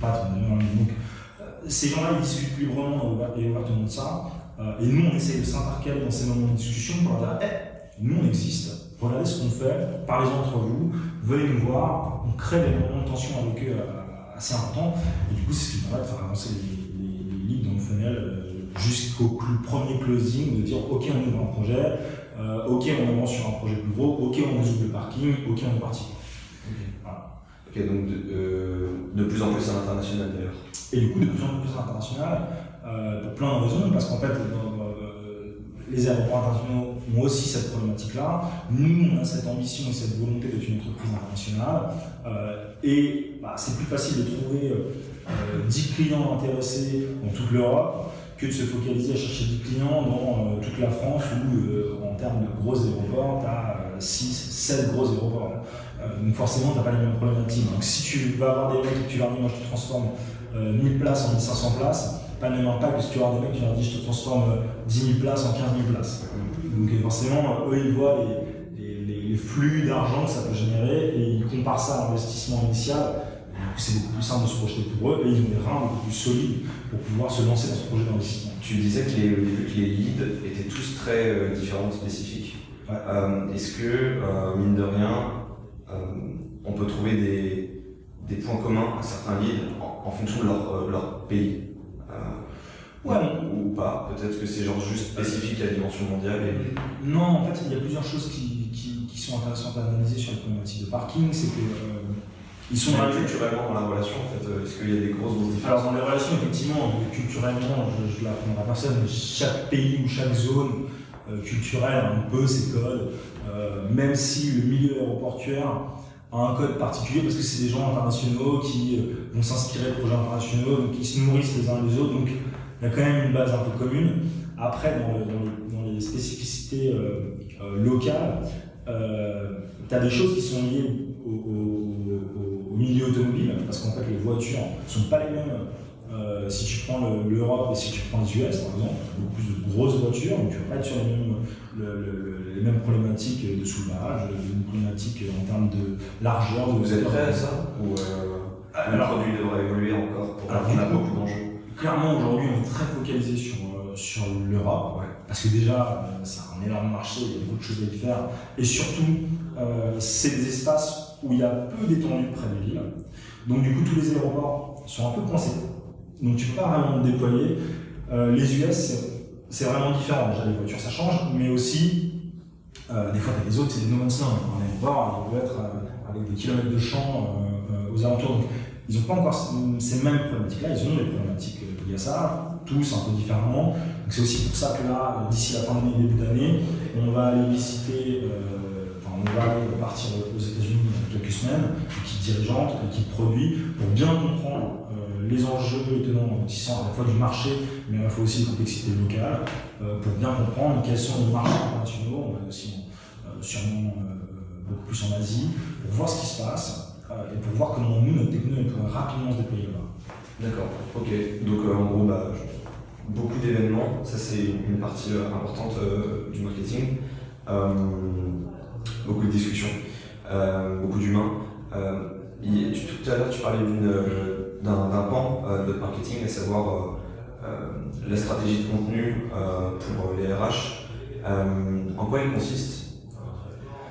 Pas ton avion à Londres. Euh, ces gens-là, ils discutent librement et ouvertement de ça. Euh, et nous, on essaie de s'intercaler dans ces moments de discussion pour dire hey, nous, on existe. Regardez ce qu'on fait, parlez-en entre vous, venez nous voir. On crée des moments de tension avec eux euh, assez importants. Et du coup, c'est ce qui permet de faire avancer les, les, leads dans le funnel jusqu'au premier closing, de dire ok, on ouvre un projet, ok, on avance sur un projet plus gros, ok, on résout le parking, ok, on est parti. Ok, donc de, euh, de, plus en plus à l'international d'ailleurs. Et du coup, de plus en plus à l'international, euh, pour plein de raisons, parce qu'en fait, euh, les aéroports internationaux ont aussi cette problématique-là. Nous, on a cette ambition et cette volonté d'être une entreprise internationale. et bah, c'est plus facile de trouver 10 clients intéressés dans toute l'Europe que de se focaliser à chercher 10 clients dans toute la France où, en termes de gros aéroports, tu as 6, 7 gros aéroports. Euh, donc forcément, tu n'as pas les mêmes problématiques. Donc si tu vas avoir des mecs et que tu leur dis, moi je te transforme 1000 euh, places en 1500 places, pas le même impact que si tu vas avoir des mecs et tu leur dis, je te transforme 10 000 places en 15 000 places. Donc forcément, eux, ils voient les, les, flux d'argent que ça peut générer et ils comparent ça à l'investissement initial. C'est beaucoup plus simple de se projeter pour eux et ils ont des reins beaucoup plus solides pour pouvoir se lancer dans ce projet d'investissement. Tu disais que les, les leads étaient tous très euh, différents, spécifiques. Est-ce que, mine de rien, euh, on peut trouver des, des, points communs à certains leads en, fonction de leur, euh, leur pays. Euh, ouais, ou, pas, peut-être que c'est genre juste spécifique à la dimension mondiale. Et... Non, en fait, il y a plusieurs choses qui, qui, qui sont intéressantes à analyser sur les problématiques de parking. C'est que Ils sont culturellement dans la relation, en fait, euh, est-ce qu'il y a des grosses, grosses différences Alors, dans les relations, effectivement, culturellement, je ne l'apprendrai à personne, mais chaque pays ou chaque zone euh, culturelle a un peu ses codes, euh, même si le milieu aéroportuaire a un code particulier parce que c'est des gens internationaux qui vont s'inspirer de projets internationaux, donc qui se nourrissent les uns les autres, donc il y a quand même une base un peu commune. Après, dans, les spécificités locales, tu as des choses qui sont liées au milieu automobile, parce qu'en fait les voitures ne sont pas les mêmes. Euh, si tu prends l'Europe et si tu prends les US, par exemple, beaucoup plus de grosses voitures, donc tu vas pas être sur les mêmes, les mêmes problématiques de soulage, les mêmes problématiques en termes de largeur. Vous êtes prêt à ça Ou euh, le produit devra évoluer encore pour alors, on a beaucoup d'enjeux Clairement, aujourd'hui, on est très focalisé sur, euh, sur l'Europe, parce que déjà, c'est un énorme marché, il y a beaucoup de choses à y faire, et surtout, c'est des espaces où il y a peu d'étendue près des villes. Donc du coup, tous les aéroports sont un peu coincés. Donc tu peux pas vraiment te déployer. Euh, les US, c'est vraiment différent. Déjà, les voitures, ça change, mais aussi, euh, des fois, tu as les autres, c'est des no man's land. Un aéroport, il peut être euh, avec des kilomètres de champs aux alentours. Donc, ils n'ont pas encore ces mêmes problématiques-là, ils ont des problématiques liées à ça, tous un peu différemment. C'est aussi pour ça que là, d'ici la fin de l'année, début d'année, on va aller visiter on va partir aux États-Unis dans quelques semaines, équipe dirigeante, équipe produit, pour bien comprendre les enjeux et tenants aboutissants à la fois du marché, mais à la fois aussi des complexités locales, euh, pour bien comprendre quels sont les marchés internationaux, aussi euh, sûrement beaucoup plus en Asie, pour voir ce qui se passe et pour voir comment nous, notre technologie, peut rapidement se déployer là-bas. D'accord, ok. Donc en gros, bah, beaucoup d'événements, ça c'est une partie importante du marketing beaucoup de discussions, euh, beaucoup d'humains. Euh, tout à l'heure, tu parlais euh, d'un pan de votre marketing, à savoir la stratégie de contenu pour les RH. en quoi elle consiste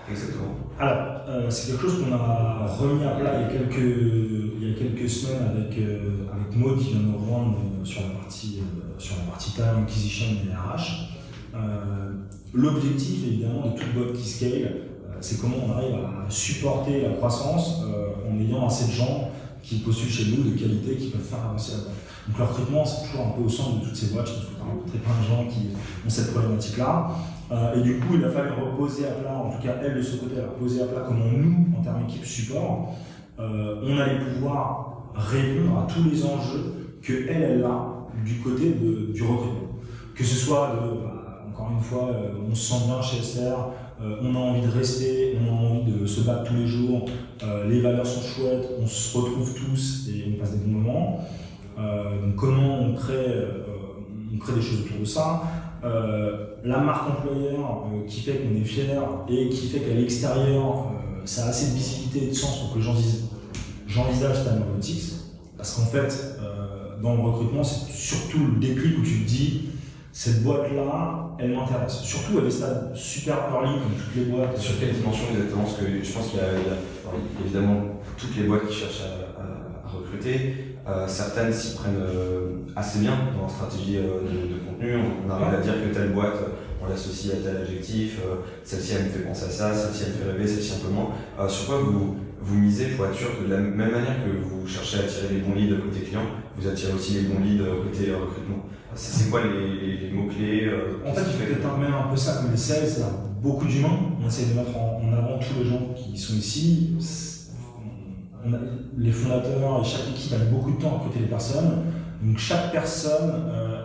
Exactement? Alors, c'est quelque chose qu'on a remis à plat il y a quelques, il y a quelques semaines avec, avec Maud qui vient nous rejoindre sur la partie, sur partie talent acquisition des RH. L'objectif, évidemment, de toute boîte qui scale, c'est comment on arrive à supporter la croissance euh, en ayant assez de gens qui postulent chez nous de qualité qui peuvent faire avancer la boîte. Donc le recrutement, c'est toujours un peu au centre de toutes ces boîtes. Je pense que tu as plein de gens qui ont cette problématique-là. Euh, et du coup, il a fallu reposer à plat, en tout cas elle de ce côté, a reposé à plat comment nous, en termes d'équipe support, euh, on allait pouvoir répondre à tous les enjeux que elle, elle a du côté du recrutement. Que ce soit de, bah, encore une fois, on se sent bien chez SR, euh, on a envie de rester, on a envie de se battre tous les jours, euh, les valeurs sont chouettes, on se retrouve tous et on passe des bons moments. Euh, donc comment on crée, des choses autour de ça La marque employeur qui fait qu'on est fier et qui fait qu'à l'extérieur, ça a assez de visibilité et de sens pour que les gens j'envisage ta Robotics. Parce qu'en fait, dans le recrutement, c'est surtout le déclic où tu te dis cette boîte-là, elle m'intéresse. Surtout à des stades super early, comme toutes les boîtes. Sur quelle dimension exactement? Parce que je pense qu'il y, a évidemment toutes les boîtes qui cherchent à, recruter. Euh, certaines s'y prennent euh, assez bien dans la stratégie euh, de, contenu. On, arrive à dire que telle boîte, on l'associe à tel adjectif, celle-ci elle me fait penser à ça, celle-ci elle me fait rêver, celle-ci un peu moins. sur quoi vous, vous misez pour être sûr que de la même manière que vous cherchez à attirer les bons leads côté client, vous attirez aussi les bons leads côté recrutement c'est quoi les, mots-clés euh, En fait, il faut peut-être même un peu ça comme les sales, c'est beaucoup d'humains. On essaie de mettre en, avant tous les gens qui sont ici. les fondateurs et chaque équipe a beaucoup de temps à recruter les personnes. Donc chaque personne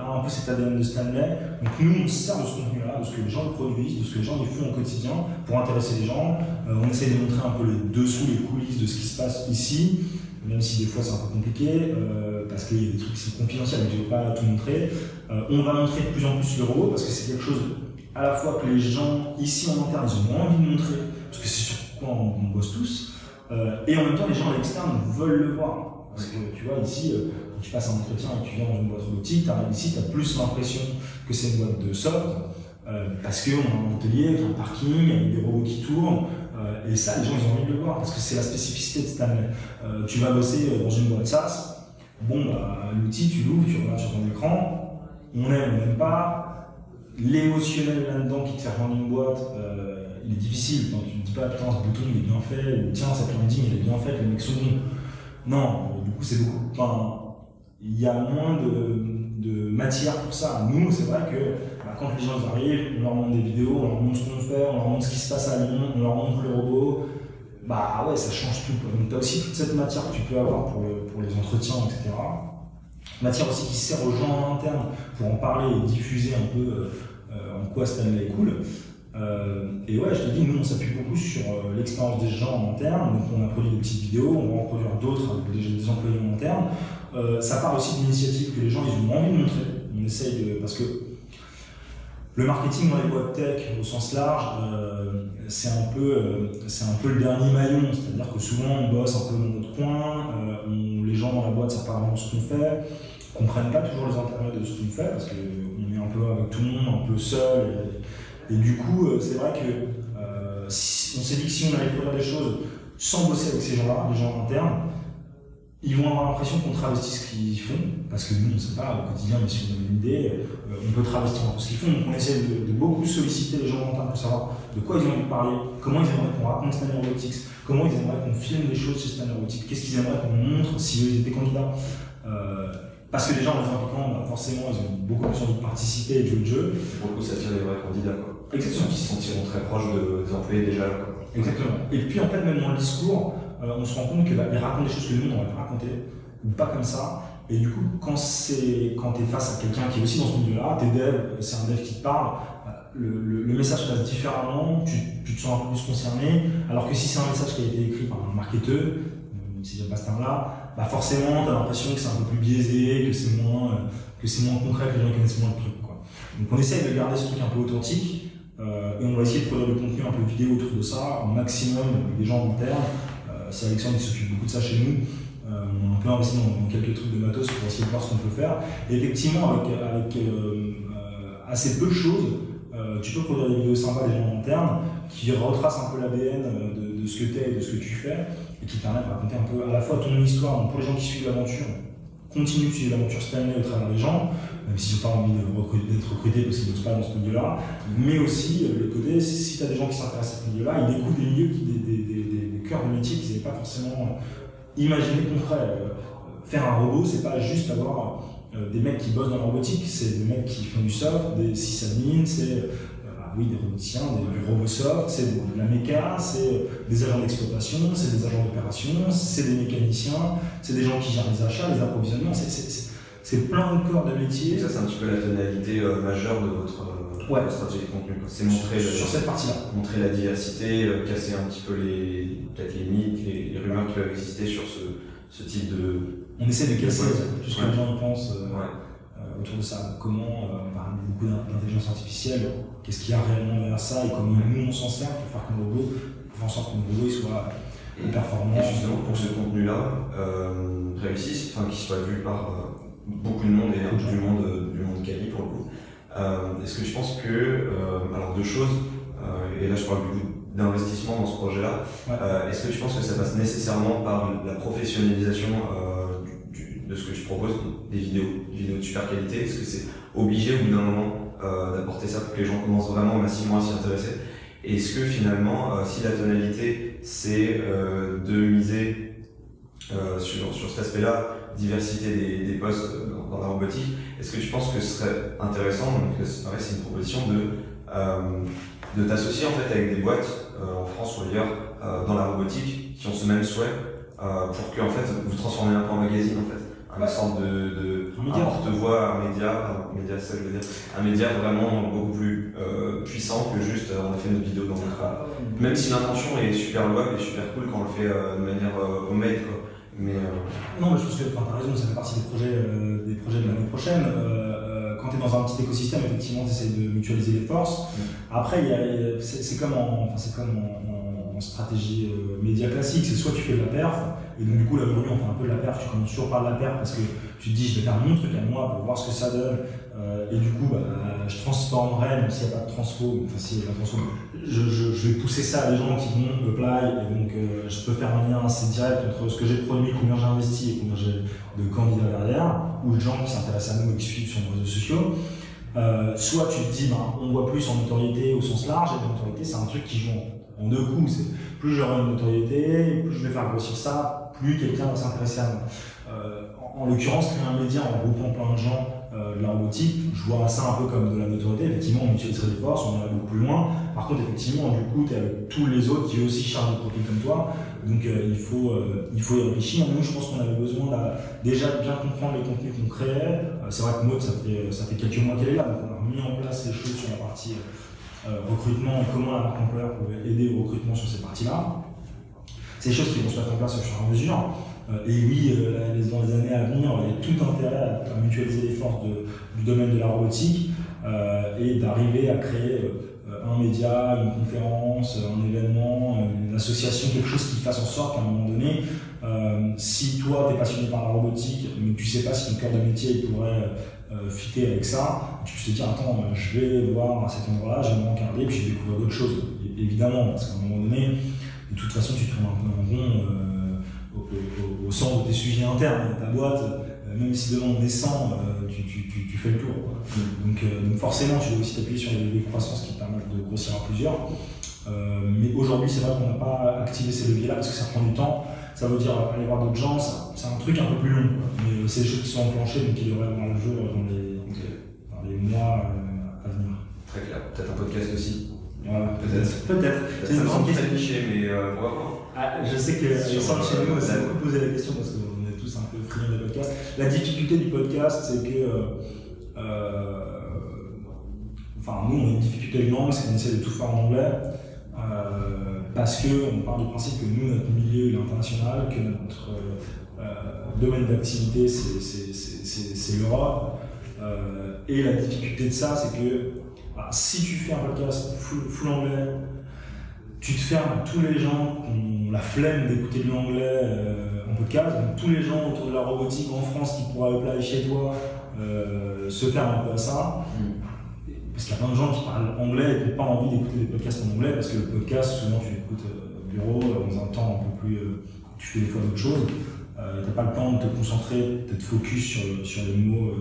a un peu cet ADN de Stanley. Donc nous, on se sert de ce contenu-là, de ce que les gens produisent, de ce que les gens y font au quotidien pour intéresser les gens. Euh, on essaie de montrer un peu les dessous, les coulisses de ce qui se passe ici même si des fois c'est un peu compliqué, euh, parce qu'il y a des trucs qui sont confidentiels, mais je ne vais pas tout montrer. Euh, on va montrer de plus en plus le robot, parce que c'est quelque chose à la fois que les gens ici en interne, ils ont envie de montrer, parce que c'est sur quoi on, bosse tous, euh, et en même temps les gens à l'externe veulent le voir. Parce que tu vois, ici, tu passes un entretien et tu viens dans une boîte robotique, tu arrives ici, tu as plus l'impression que c'est une boîte de soft, parce qu'on a un atelier, un parking, avec des robots qui tournent, euh, et ça, les gens, ils ont envie de le voir parce que c'est la spécificité de Stanley. Euh, tu vas bosser euh, dans une boîte SaaS, bon, bah, l'outil, tu l'ouvres, tu regardes sur ton écran, on aime, on n'aime pas. L'émotionnel là-dedans qui te fait rendre une boîte, il est difficile. tu ne dis pas, putain, ce bouton il est bien fait, ou tiens, cette landing elle est bien faite, les mecs sont bons. Non, du coup, c'est beaucoup. Il y a moins de, de, matière pour ça. Nous, c'est vrai que bah, quand les gens arrivent, on leur montre des vidéos, on leur montre ce qu'on fait, on leur montre ce qui se passe à Lyon, on leur montre le robot. Bah ouais, ça change tout. Donc, tu as aussi toute cette matière que tu peux avoir pour, pour les entretiens, etc. Matière aussi qui sert aux gens en interne pour en parler et diffuser un peu euh, en quoi Stanley est cool. Euh, et ouais, je te dis, nous on s'appuie beaucoup sur euh, l'expérience des gens en interne. Donc on a produit des petites vidéos, on va en produire d'autres avec des, employés en interne. Ça part aussi d'initiatives que les gens ils ont envie de montrer. On essaye de. Parce que le marketing dans les boîtes tech au sens large, c'est un, peu, c'est un peu le dernier maillon. C'est-à-dire que souvent on bosse un peu dans notre coin, les gens dans la boîte savent pas vraiment ce qu'on fait comprennent pas toujours les intérêts de ce qu'on fait parce qu'on est un peu avec tout le monde, un peu seul. Et, du coup, euh, c'est vrai que euh, on s'est dit que si on allait produire des choses sans bosser avec ces gens-là, les gens internes, ils vont avoir l'impression qu'on travestit ce qu'ils font, parce que nous, on ne sait pas au quotidien, mais si on a une idée, euh, on peut travestir ce qu'ils font. Donc on essaie de, beaucoup solliciter les gens internes pour savoir de quoi ils ont envie de parler, comment ils aimeraient qu'on raconte Stanley Robotics, comment ils aimeraient qu'on filme des choses chez Stanley Robotics, qu'est-ce qu'ils aimeraient qu'on montre si eux étaient candidats. Parce que les gens, en les impliquant, bah, forcément, ils ont beaucoup plus envie de participer et de jouer le jeu. Pour le coup, ça tire les vrais candidats. Quoi. Exactement. Qui se sentiront très proches des employés déjà. Exactement. Et puis, en fait, même dans le discours, euh, on se rend compte qu'ils bah, racontent des choses que nous, on n'aurait pas raconter, ou pas comme ça. Et du coup, quand, quand tu es face à quelqu'un qui est aussi dans ce milieu-là, tu es dev, c'est un dev qui te parle, bah, le, message passe différemment, tu, te sens un peu plus concerné, alors que si c'est un message qui a été écrit par un marketeur, si j'aime pas ce terme-là, bah forcément, tu as l'impression que c'est un peu plus biaisé, que c'est moins, euh, que c'est moins concret, que les gens connaissent moins le truc. Quoi. Donc on essaye de garder ce truc un peu authentique, euh, et on va essayer de produire du contenu un peu vidéo autour de ça, au maximum avec des gens internes. Euh, c'est Alexandre qui s'occupe beaucoup de ça chez nous. Euh, on a un peu investi dans, quelques trucs de matos pour essayer de voir ce qu'on peut faire. Et effectivement, avec, euh, assez peu de choses, tu peux produire des vidéos sympas des gens internes qui retracent un peu l'ADN de, de, ce que tu es et de ce que tu fais et qui permet de raconter un peu à la fois ton histoire, donc pour les gens qui suivent l'aventure, continue de suivre l'aventure Stanley au travers des gens, même si j'ai pas envie d'être recruté parce qu'ils ne bossent pas dans ce milieu-là, mais aussi euh, le côté, si tu as des gens qui s'intéressent à ce milieu-là, ils découvrent des milieux, qui, des, des cœurs de métier qu'ils n'avaient pas forcément imaginé qu'on ferait. Euh, faire un robot, c'est pas juste avoir euh, des mecs qui bossent dans la robotique, c'est des mecs qui font du soft, des sysadmins, c'est oui, des roboticiens, des, du RoboSoft, c'est de, la méca, c'est des agents d'exploitation, c'est des agents d'opération, c'est des mécaniciens, c'est des gens qui gèrent les achats, les approvisionnements, c'est plein de corps de métier. Ça, c'est un petit peu la tonalité euh, majeure de votre euh, stratégie de contenu. C'est montrer sur, cette partie-là. Montrer la diversité, euh, casser un petit peu les, peut-être les mythes, les, rumeurs qui peuvent exister sur ce, ce type de. On essaie de casser tout ce que les gens pensent autour de ça. Comment, on parle beaucoup d'intelligence artificielle, qu'est-ce qu'il y a réellement derrière ça et comment nous on s'en sert pour faire que nos robots, pour faire en sorte que nos robots soient performants. Et justement, pour ce contenu-là, euh, réussisse, enfin, qu'il soit vu par euh, beaucoup de monde et du monde, euh, du monde quali pour le coup. Euh, est-ce que tu penses que, alors deux choses, et là je parle du coup d'investissement dans ce projet-là, est-ce que tu penses que ça passe nécessairement par la professionnalisation de ce que tu proposes, des vidéos, des vidéos de super qualité? Est-ce que c'est obligé au bout d'un moment euh, d'apporter ça pour que les gens commencent vraiment massivement à s'y intéresser? Est-ce que finalement, euh, si la tonalité c'est euh, de miser sur, sur cet aspect-là, diversité des, des postes dans, la robotique, est-ce que tu penses que ce serait intéressant, donc c'est une proposition de, de t'associer en fait avec des boîtes en France ou ailleurs dans la robotique qui ont ce même souhait pour que en fait vous transformez un peu en magazine en fait. Un sorte de, de un porte-voix, un média, un média, ça je veux dire, un média vraiment beaucoup plus euh, puissant que juste euh, on a fait notre vidéo dans notre ah, Même si l'intention est super louable et super cool quand on le fait euh, de manière homemade quoi. Mais non, mais je pense que tu as raison, ça fait partie des projets, des projets de l'année prochaine. quand tu es dans un petit écosystème, effectivement, tu essaies de mutualiser les forces. Après, c'est comme en, enfin, comme en, en stratégie média classique, c'est soit tu fais de la perf, et donc, du coup, là, aujourd'hui, on fait un peu de la perf. Tu commences toujours par de la perf parce que tu te dis, je vais faire mon truc à moi pour voir ce que ça donne. Euh, et du coup, bah, je transformerai, même s'il n'y a pas de transfo, enfin, s'il n'y transfo, je, vais pousser ça à des gens qui vont me play. Et donc, euh, je peux faire un lien assez direct entre ce que j'ai produit, combien j'ai investi et combien j'ai de candidats derrière, ou de gens qui s'intéressent à nous et qui suivent sur nos réseaux sociaux. Euh, soit tu te dis, ben, on voit plus en notoriété au sens large, et la notoriété, c'est un truc qui joue en, deux coups. Plus j'aurai une notoriété, plus je vais faire grossir ça, plus quelqu'un va s'intéresser à moi. Euh, en, l'occurrence, créer un média en regroupant plein de gens euh, de robotique, je vois ça un peu comme de la notoriété. Effectivement, on utiliserait des forces, on irait beaucoup plus loin. Par contre, effectivement, du coup, tu es avec tous les autres qui aussi chargent de profil comme toi. Donc, euh, il, faut, euh, il faut y réfléchir. Nous, je pense qu'on avait besoin déjà de bien comprendre les contenus qu'on créait. c'est vrai que Maud, ça fait, ça fait quelques mois qu'elle est là, donc on a mis en place les choses sur la partie recrutement et comment la marque employeur pouvait aider au recrutement sur ces parties-là. C'est des choses qui vont se mettre en place au fur et à mesure. Euh, et oui, euh, dans les années à venir, il y a tout intérêt à, mutualiser les forces du domaine de la robotique euh, et d'arriver à créer un média, une conférence, un événement, une association, quelque chose qui fasse en sorte qu'à un moment donné, si toi tu es passionné par la robotique, mais tu sais pas si ton cœur de métier pourrait fitter avec ça, tu peux te dire attends, je vais voir à cet endroit-là, je vais me regarder, puis je vais découvrir d'autres choses. évidemment, parce qu'à un moment donné, de toute façon, tu tournes un peu en rond au, centre de tes sujets internes. Ta boîte, euh, même si demain on descend, euh, tu, tu, tu, fais le tour. Donc, euh, donc, forcément, tu dois aussi t'appuyer sur les leviers de croissance qui te permettent de grossir à plusieurs. mais aujourd'hui, c'est vrai qu'on n'a pas activé ces leviers-là parce que ça prend du temps. Ça veut dire aller voir d'autres gens, c'est un truc un peu plus long. Mais c'est des choses qui sont enclenchées, donc qui devraient avoir le jour dans les, dans les mois à venir. Très clair. Peut-être un podcast aussi. Voilà, peut-être. Peut-être. c'est une très niché, mais euh, ah, je sais que euh, chez nous, ça beaucoup posé la question parce qu'on est tous un peu friands de podcast. La difficulté du podcast, c'est que. Euh, enfin, nous, on a une difficulté de langue, c'est qu'on essaie de tout faire en anglais. Euh, parce qu'on part du principe que nous, notre milieu est international, que notre domaine d'activité, c'est l'Europe. et la difficulté de ça, c'est que bah, si tu fais un podcast full, anglais, tu te fermes à tous les gens qui ont la flemme d'écouter de l'anglais euh, en podcast. Donc tous les gens autour de la robotique en France qui pourraient appeler chez toi euh, se ferment un peu à ça. Mm. Parce qu'il y a plein de gens qui parlent anglais et qui n'ont pas envie d'écouter des podcasts en anglais parce que le podcast, souvent tu l'écoutes euh, au bureau, dans un temps un peu plus. tu fais des fois d'autres choses. tu n'as pas le temps de te concentrer, d'être focus sur, sur les mots,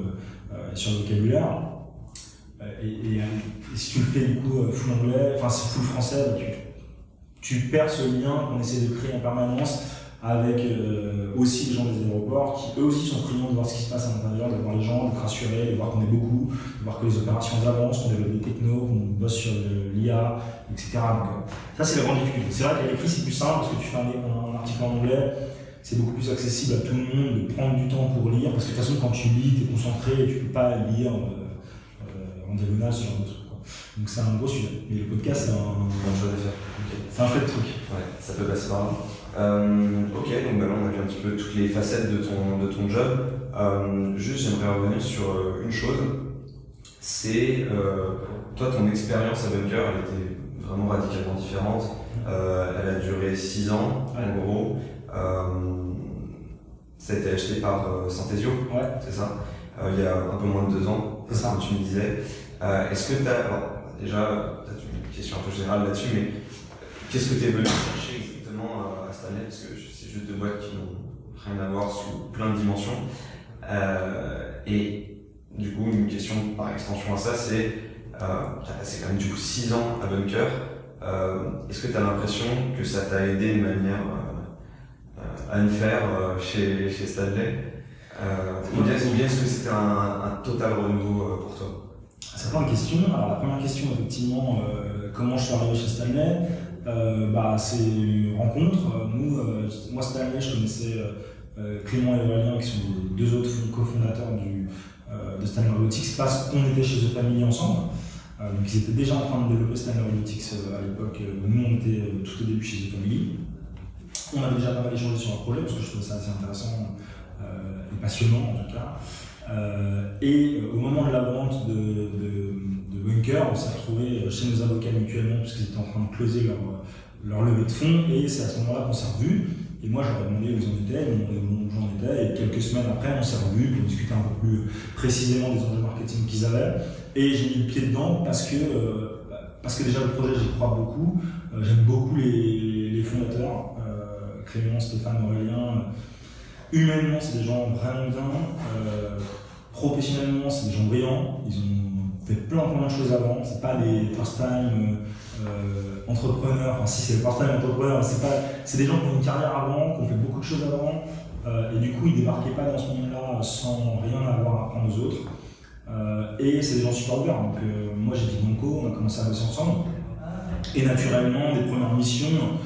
sur le vocabulaire. Euh, et, si tu le fais du coup euh, full anglais, enfin c'est full français, bah, tu, perds ce lien qu'on essaie de créer en permanence avec euh, aussi les gens des aéroports qui eux aussi sont friands de voir ce qui se passe à l'intérieur, de voir les gens, d'être rassurés, de voir qu'on est beaucoup, de voir que les opérations avancent, qu'on développe des technos, qu'on bosse sur l'IA, etc. Donc, ça c'est la grande difficulté. C'est vrai qu'à l'écrit c'est plus simple parce que tu fais un, article en anglais, c'est beaucoup plus accessible à tout le monde de prendre du temps pour lire parce que de toute façon quand tu lis, tu es concentré et tu peux pas lire en diagonale, ce genre de. Donc c'est un gros sujet. Et le podcast, c'est un. C'est un fait de truc. Ouais, ça peut passer par là. Euh, ok, donc là on a vu un petit peu toutes les facettes de ton, de ton job. Euh, juste, j'aimerais revenir sur euh, une chose. C'est toi, ton expérience à Bunker, elle était vraiment radicalement différente. elle a duré 6 ans, en gros. ça a été acheté par Synthesio, ouais. c'est ça Il y a un peu moins de 2 ans, comme tu me disais. Est-ce que tu as. Déjà, peut-être une question un peu générale là-dessus, mais qu'est-ce que tu es venu chercher exactement euh, à Stanley Parce que c'est juste deux boîtes qui n'ont rien à voir sous plein de dimensions. Euh, et du coup, une question par extension à ça, c'est tu as passé quand même du coup 6 ans à Bunker. Est-ce que tu as l'impression que ça t'a aidé de manière à une faire chez, chez Stanley? Ou bien, est-ce que c'était un, total renouveau pour toi? C'est plein de questions. Alors la première question, effectivement, euh, comment je suis arrivé chez Stanley euh, bah, C'est une rencontre. Nous, euh, moi Stanley, je connaissais Clément et Aurélien, qui sont les deux autres cofondateurs de Stanley Robotics, parce qu'on était chez The Family ensemble. donc ils étaient déjà en train de développer Stanley Robotics à l'époque. Nous, on était tout au début chez The Family. On avait déjà pas mal échangé sur un projet, parce que je trouvais ça assez intéressant et passionnant en tout cas. Euh, et euh, au moment de la vente de, de, Bunker, on s'est retrouvé chez nos avocats mutuellement parce qu'ils étaient en train de closer leur, leur levée de fonds et c'est à ce moment-là qu'on s'est revus. Et moi, j'aurais demandé où ils en étaient, où j'en étais, et quelques semaines après, on s'est revus pour discuter un peu plus précisément des enjeux marketing qu'ils avaient. Et j'ai mis le pied dedans parce que, euh, parce que déjà le projet, j'y crois beaucoup. J'aime beaucoup les, les fondateurs, Clément, Stéphane, Aurélien. Humainement, c'est des gens vraiment bien. Euh, professionnellement, c'est des gens brillants. Ils ont on fait plein plein de choses avant, c'est pas des first time euh, entrepreneurs, enfin si c'est le first time entrepreneur, c'est pas, c'est des gens qui ont une carrière avant, qui ont fait beaucoup de choses avant, euh, et du coup ils débarquaient pas dans ce monde-là sans rien avoir à apprendre aux autres. Et c'est des gens super ouverts, donc moi j'ai dit Banco, on a commencé à bosser ensemble, et naturellement des premières missions,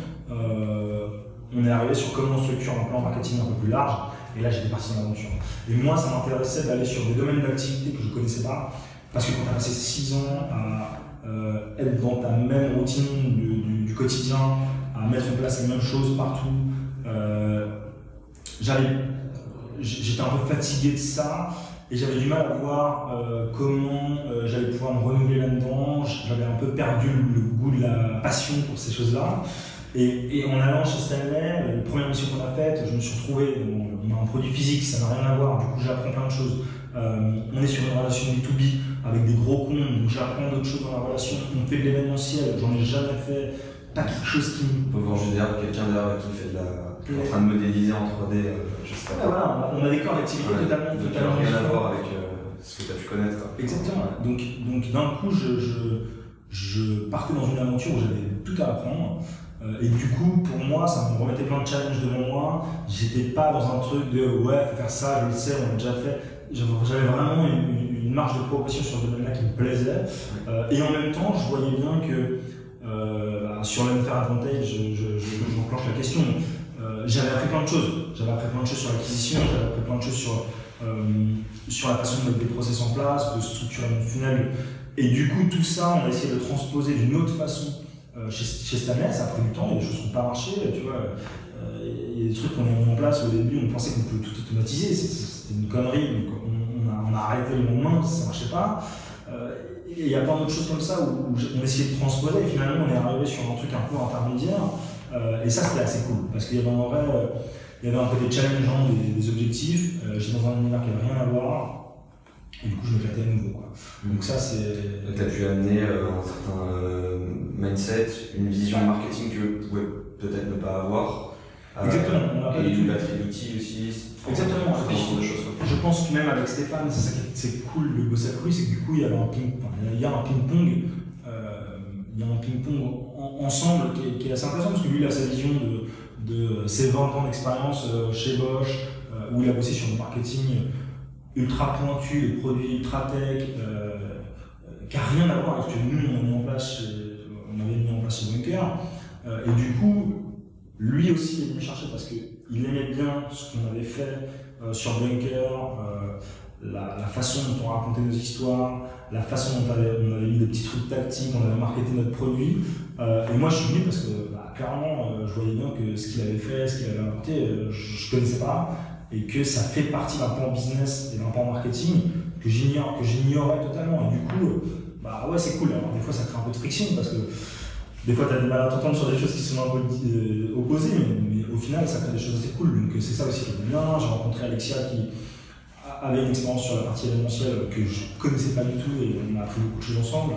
on est arrivé sur comment on structure un plan marketing un peu plus large, et là j'étais parti dans l'aventure. Et moi ça m'intéressait d'aller sur des domaines d'activité que je ne connaissais pas, parce que quand tu as passé 6 ans à euh, être dans ta même routine du, quotidien, à mettre en place les mêmes choses partout, euh, j'étais un peu fatigué de ça et j'avais du mal à voir euh, comment j'allais pouvoir me renouveler là-dedans. J'avais un peu perdu le, goût de la passion pour ces choses-là. Et, en allant chez Stanley, la première mission qu'on a faite, je me suis retrouvé, on a un produit physique, ça n'a rien à voir, du coup j'apprends plein de choses. on est sur une relation B2B, avec des gros cons, donc j'apprends d'autres choses dans la relation. On fait de l'événementiel, j'en ai jamais fait, pas quelque chose qui me. Peut voir derrière quelqu'un derrière qui fait de la. en train de modéliser en 3D, euh, je sais pas. Ah, voilà, on a des corps d'activité totalement, totalement rien à voir avec euh, ce que tu as pu connaître. Exactement. Donc, donc d'un coup, je, je, je, partais dans une aventure où j'avais tout à apprendre. Euh, et du coup, pour moi, ça me remettait plein de challenges devant moi. J'étais pas dans un truc de ouais, faut faire ça, je le sais, on l'a déjà fait. J'avais vraiment une marge de progression sur ce domaine-là qui me plaisait. Euh, et en même temps, je voyais bien que euh, bah, sur l'unfair advantage, je, je, je, la question. Euh, j'avais appris plein de choses. J'avais appris plein de choses sur l'acquisition, j'avais appris plein de choses sur, sur la façon de mettre des process en place, de structurer mon funnel. Et du coup, tout ça, on a essayé de transposer d'une autre façon chez, chez Stanley. Ça a pris du temps, il y a des choses qui n'ont pas marché. Tu vois, il y a des trucs qu'on a mis en place au début, on pensait qu'on pouvait tout automatiser. C'était une connerie. Donc on a arrêté le moment, ça ne marchait pas. Euh, et il y a plein d'autres choses comme ça où, on essayait de transposer et finalement on est arrivé sur un truc un peu intermédiaire. Euh, et ça c'était assez cool parce qu'il y avait en vrai, euh, il y avait un peu des challengeants, des, des objectifs. J'étais dans un univers qui n'avait rien à voir. Et du coup, je me m'éclatais à nouveau. Quoi. Donc ça, c'est... Tu as pu amener un certain mindset, une vision marketing que vous pouvez peut-être ne pas avoir. Exactement. et une batterie d'outils aussi. Exactement. Je pense que même avec Stéphane, c'est ça qui c'est cool de bosser avec lui, c'est que du coup il y a un ping, il y a un ping-pong, euh, il y a un ping-pong ensemble qui est, assez intéressant parce que lui il a sa vision de, de ses 20 ans d'expérience euh, chez Bosch, euh, où il a bossé sur le marketing ultra pointu, les produits ultra tech, qui n'a rien à voir avec ce que nous on mis en place, on avait mis en place chez Bunker. et du coup, lui aussi est venu chercher parce qu'il aimait bien ce qu'on avait fait euh, sur Bunker, euh, la, façon dont on racontait nos histoires, la façon dont on avait, mis des petits trucs tactiques, on avait marketé notre produit. Euh, et moi je suis venu parce que bah, clairement je voyais bien que ce qu'il avait fait, ce qu'il avait apporté, je ne connaissais pas et que ça fait partie d'un plan business et d'un plan marketing que j'ignorais totalement. Et du coup, bah ouais, c'est cool. Alors, des fois, ça crée un peu de friction parce que des fois, tu as du mal à t'entendre sur des choses qui sont un peu euh, opposées, mais, au final, ça fait des choses assez cool. Donc, c'est ça aussi qui est bien. J'ai rencontré Alexia qui avait une expérience sur la partie événementielle que je connaissais pas du tout et on a appris beaucoup de choses ensemble.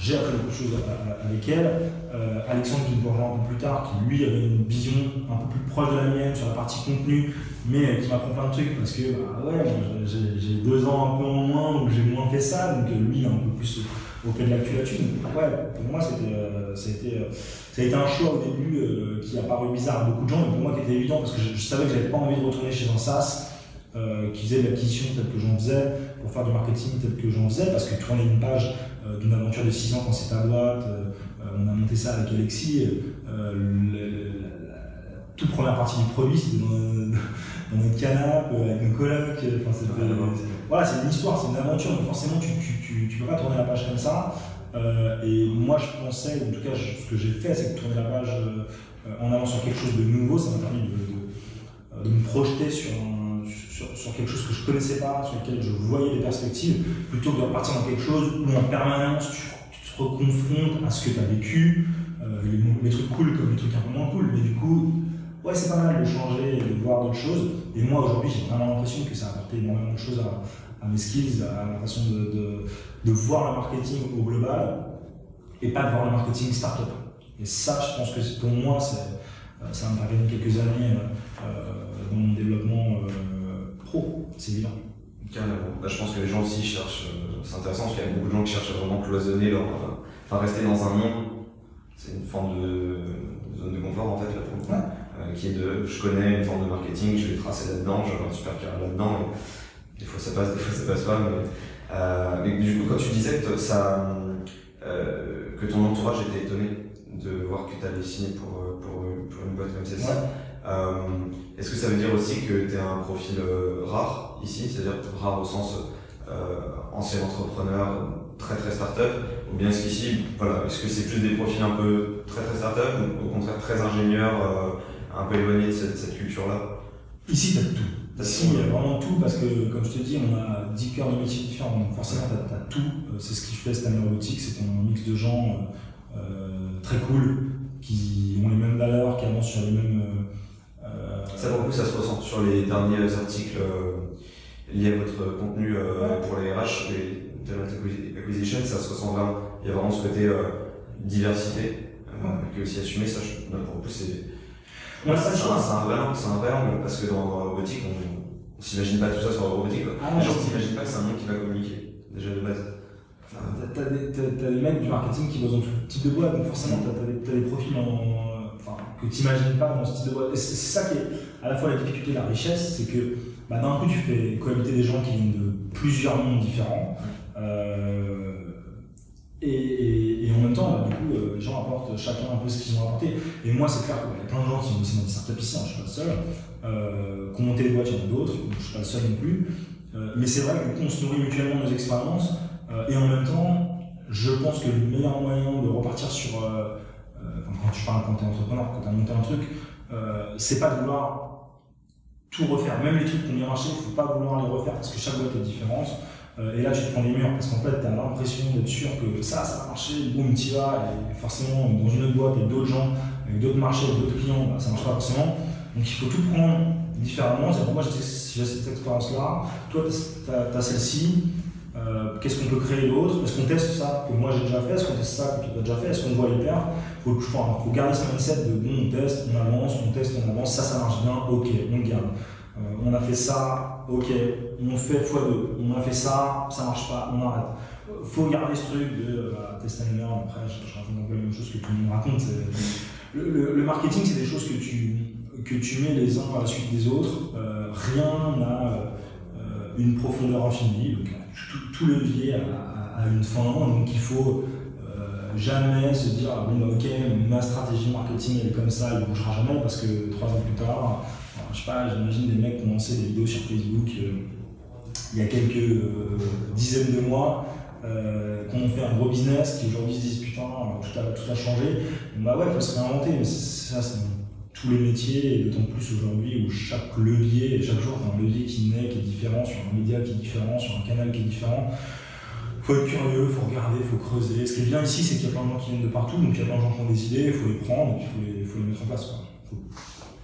J'ai appris beaucoup de choses avec elle. Euh, Alexandre qui me rejoint un peu plus tard, qui lui avait une vision un peu plus proche de la mienne sur la partie contenu, mais qui m'apprend plein de trucs parce que bah, ouais, j'ai deux ans un peu en moins où j'ai moins fait ça, donc lui il est un peu plus au pied de l'actu là-dessus. Ouais, pour moi, c'était, euh, euh, un choix au début euh, qui a paru bizarre à beaucoup de gens, mais pour moi qui était évident parce que je, savais que j'avais pas envie de retourner chez un SaaS qui faisait de l'acquisition telle que j'en faisais, pour faire du marketing tel que j'en faisais, parce que tourner une page d'une aventure de 6 ans quand c'est ta boîte, on a monté ça avec Alexis, la, toute première partie du produit c'était dans, notre canapé avec nos colocs, voilà, c'est une histoire, c'est une aventure, donc forcément tu, tu, tu, peux pas tourner la page comme ça. Euh, et moi je pensais, en tout cas ce que j'ai fait, c'est que tourner la page euh, en allant sur quelque chose de nouveau, ça m'a permis de, de, me projeter sur, sur, quelque chose que je connaissais pas, sur lequel je voyais des perspectives, plutôt que de repartir dans quelque chose où en permanence tu, te reconfrontes à ce que tu as vécu, euh, les, trucs cool comme les trucs un peu moins cool, mais du coup ouais, c'est pas mal de changer et de voir d'autres choses. Et moi, aujourd'hui, j'ai vraiment l'impression que ça a apporté énormément de choses à, mes skills, à ma façon de, voir le marketing au global et pas de voir le marketing startup. Et ça, je pense que pour moi, euh, ça m'a gagné quelques années euh, dans mon développement pro, c'est évident. Carrément. Bah, je pense que les gens aussi cherchent, euh, c'est intéressant parce qu'il y a beaucoup de gens qui cherchent à vraiment cloisonner leur. euh, Enfin, rester dans un monde, c'est une forme de zone de confort en fait, là pour. Ouais. Euh, qui est de je connais une forme de marketing, je vais tracer là-dedans, j'ai un super carré là-dedans. Des fois ça passe, des fois ça passe pas. Mais, euh, mais du coup, quand tu disais que, ça, euh, que ton entourage était étonné de voir que tu allais signer pour, pour, pour une boîte comme celle-ci, Ouais. Euh, est-ce que ça veut dire aussi que tu es un profil euh, rare ici, c'est-à-dire rare au sens euh, ancien entrepreneur, très très start-up, ou bien est-ce qu'ici, voilà, est-ce que c'est plus des profils un peu très très start-up, ou au contraire très ingénieurs, un peu éloignés de cette, cette culture-là? Ici, tu as tout. T'as Ici, il y a vraiment tout parce que, comme je te dis, on a 10 cœurs de métiers différents. Donc, forcément, tu as, tout. C'est ce qui fait Stanley Robotics. C'est un mix de gens euh, très cool qui ont les mêmes valeurs, qui avancent sur les mêmes. euh, Ça, pour le coup, ça se ressent sur les derniers articles euh, liés à votre contenu euh, pour les RH, les talent acquisi- acquisition, ça se ressent vraiment. Il y a vraiment ce côté euh, diversité euh, qui est aussi assumé. Ça, je, pour le coup, c'est c'est un, chance. c'est un vrai angle, c'est un vrai angle, parce que dans, dans la robotique, on, on s'imagine pas tout ça sur la robotique. Quoi. Ah, les gens s'imaginent pas que c'est un monde qui va communiquer, déjà de base. Enfin, T'as des, des mecs du marketing qui bossent dans tout type de boîte, donc forcément t'as as des, t'as des profils enfin, que tu n'imagines pas dans ce type de boîte. C'est ça qui est à la fois la difficulté et la richesse, c'est que bah, d'un coup tu fais cohabiter des gens qui viennent de plusieurs mondes différents. euh, et, en même temps, bah, du coup, euh, les gens apportent chacun un peu ce qu'ils ont apporté. Et moi, c'est clair qu'il y a plein de gens qui ont bossé dans des startups ici, hein, je suis pas le seul. Euh, qui ont des boîtes, il y en a d'autres, je suis pas le seul non plus. Euh, mais c'est vrai que on se nourrit mutuellement nos expériences. Et en même temps, je pense que le meilleur moyen de repartir sur. Euh, quand tu parles quand tu es entrepreneur, quand tu as monté un truc, euh, c'est pas de vouloir tout refaire. Même les trucs qui ont bien marché, il faut pas vouloir les refaire parce que chaque boîte est différente. Euh, et là, tu te prends des murs parce qu'en fait, tu as l'impression d'être sûr que ça, ça va marcher, boum, tu vas. Et forcément, dans une autre boîte, avec d'autres gens, avec d'autres marchés, avec d'autres clients, bah, ça marche pas forcément. Donc il faut tout prendre différemment. C'est pour moi, j'ai cette expérience-là. Toi, tu as, celle-ci. Qu'est-ce qu'on peut créer d'autre? Est-ce qu'on teste ça que moi j'ai déjà fait? Est-ce qu'on teste ça que tu as déjà fait? Est-ce qu'on voit les perfs Faut, faut garder ce mindset de bon, on teste, on avance, on teste, on avance. Ça, ça marche bien, ok, on le garde. Euh, on a fait ça, ok, on fait x2. On a fait ça, ça marche pas, on arrête. Euh, faut garder ce truc de euh, bah, test and learn. Après, je, je raconte un peu la même chose que tout le monde raconte. Le, marketing, c'est des choses que tu, que tu mets les uns à la suite des autres. Rien n'a une profondeur infinie. Donc, tout, tout levier a, a- a une fin. Donc, il faut jamais se dire ah, bon, bah, ok, ma stratégie marketing elle est comme ça, elle ne bougera jamais parce que trois ans plus tard, je sais pas, j'imagine des mecs qui ont lancé des vidéos sur Facebook euh, il y a quelques euh, dizaines de mois. Euh, qui ont fait un gros business, qui aujourd'hui se disent putain, tout a, tout a changé. Bah ouais, il faut se réinventer, mais ça, c'est tous les métiers, et d'autant plus aujourd'hui où chaque levier, chaque jour, t'as un levier qui naît, qui est différent, sur un média qui est différent, sur un canal qui est différent. Faut être curieux, faut regarder, faut creuser. Ce qui est bien ici, c'est qu'il y a plein de gens qui viennent de partout, donc il y a plein de gens qui ont des idées, il faut les prendre, et puis il faut les, faut les mettre en place. Quoi. Faut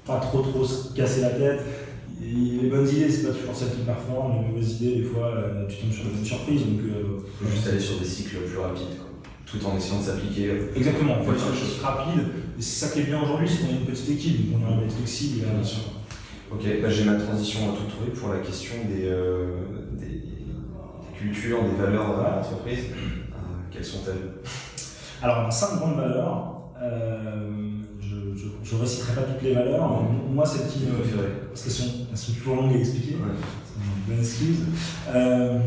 pas trop trop se casser la tête. Et les bonnes idées, c'est pas toujours celles qui performent, les mauvaises idées, des fois, euh, tu tombes sur des bonnes surprises. Donc, euh, Il faut juste aller sur des cycles plus rapides, quoi. tout en essayant de s'appliquer. euh, Exactement, il faut faire des choses rapides. Et c'est ça qui est bien aujourd'hui, c'est qu'on est une petite équipe, donc on arrive à être flexible. et à- Bien sûr. Ok, bah, j'ai ma transition toute trouvée pour la question des, euh, des, valeurs de l'entreprise. Euh, quelles sont-elles? Alors, on a cinq grandes valeurs. Euh, je, je, je réciterai pas toutes les valeurs, mais moi, celles qui me. Parce qu'elles sont, elles sont toujours longues à expliquer. Ouais. C'est une bonne excuse. Euh,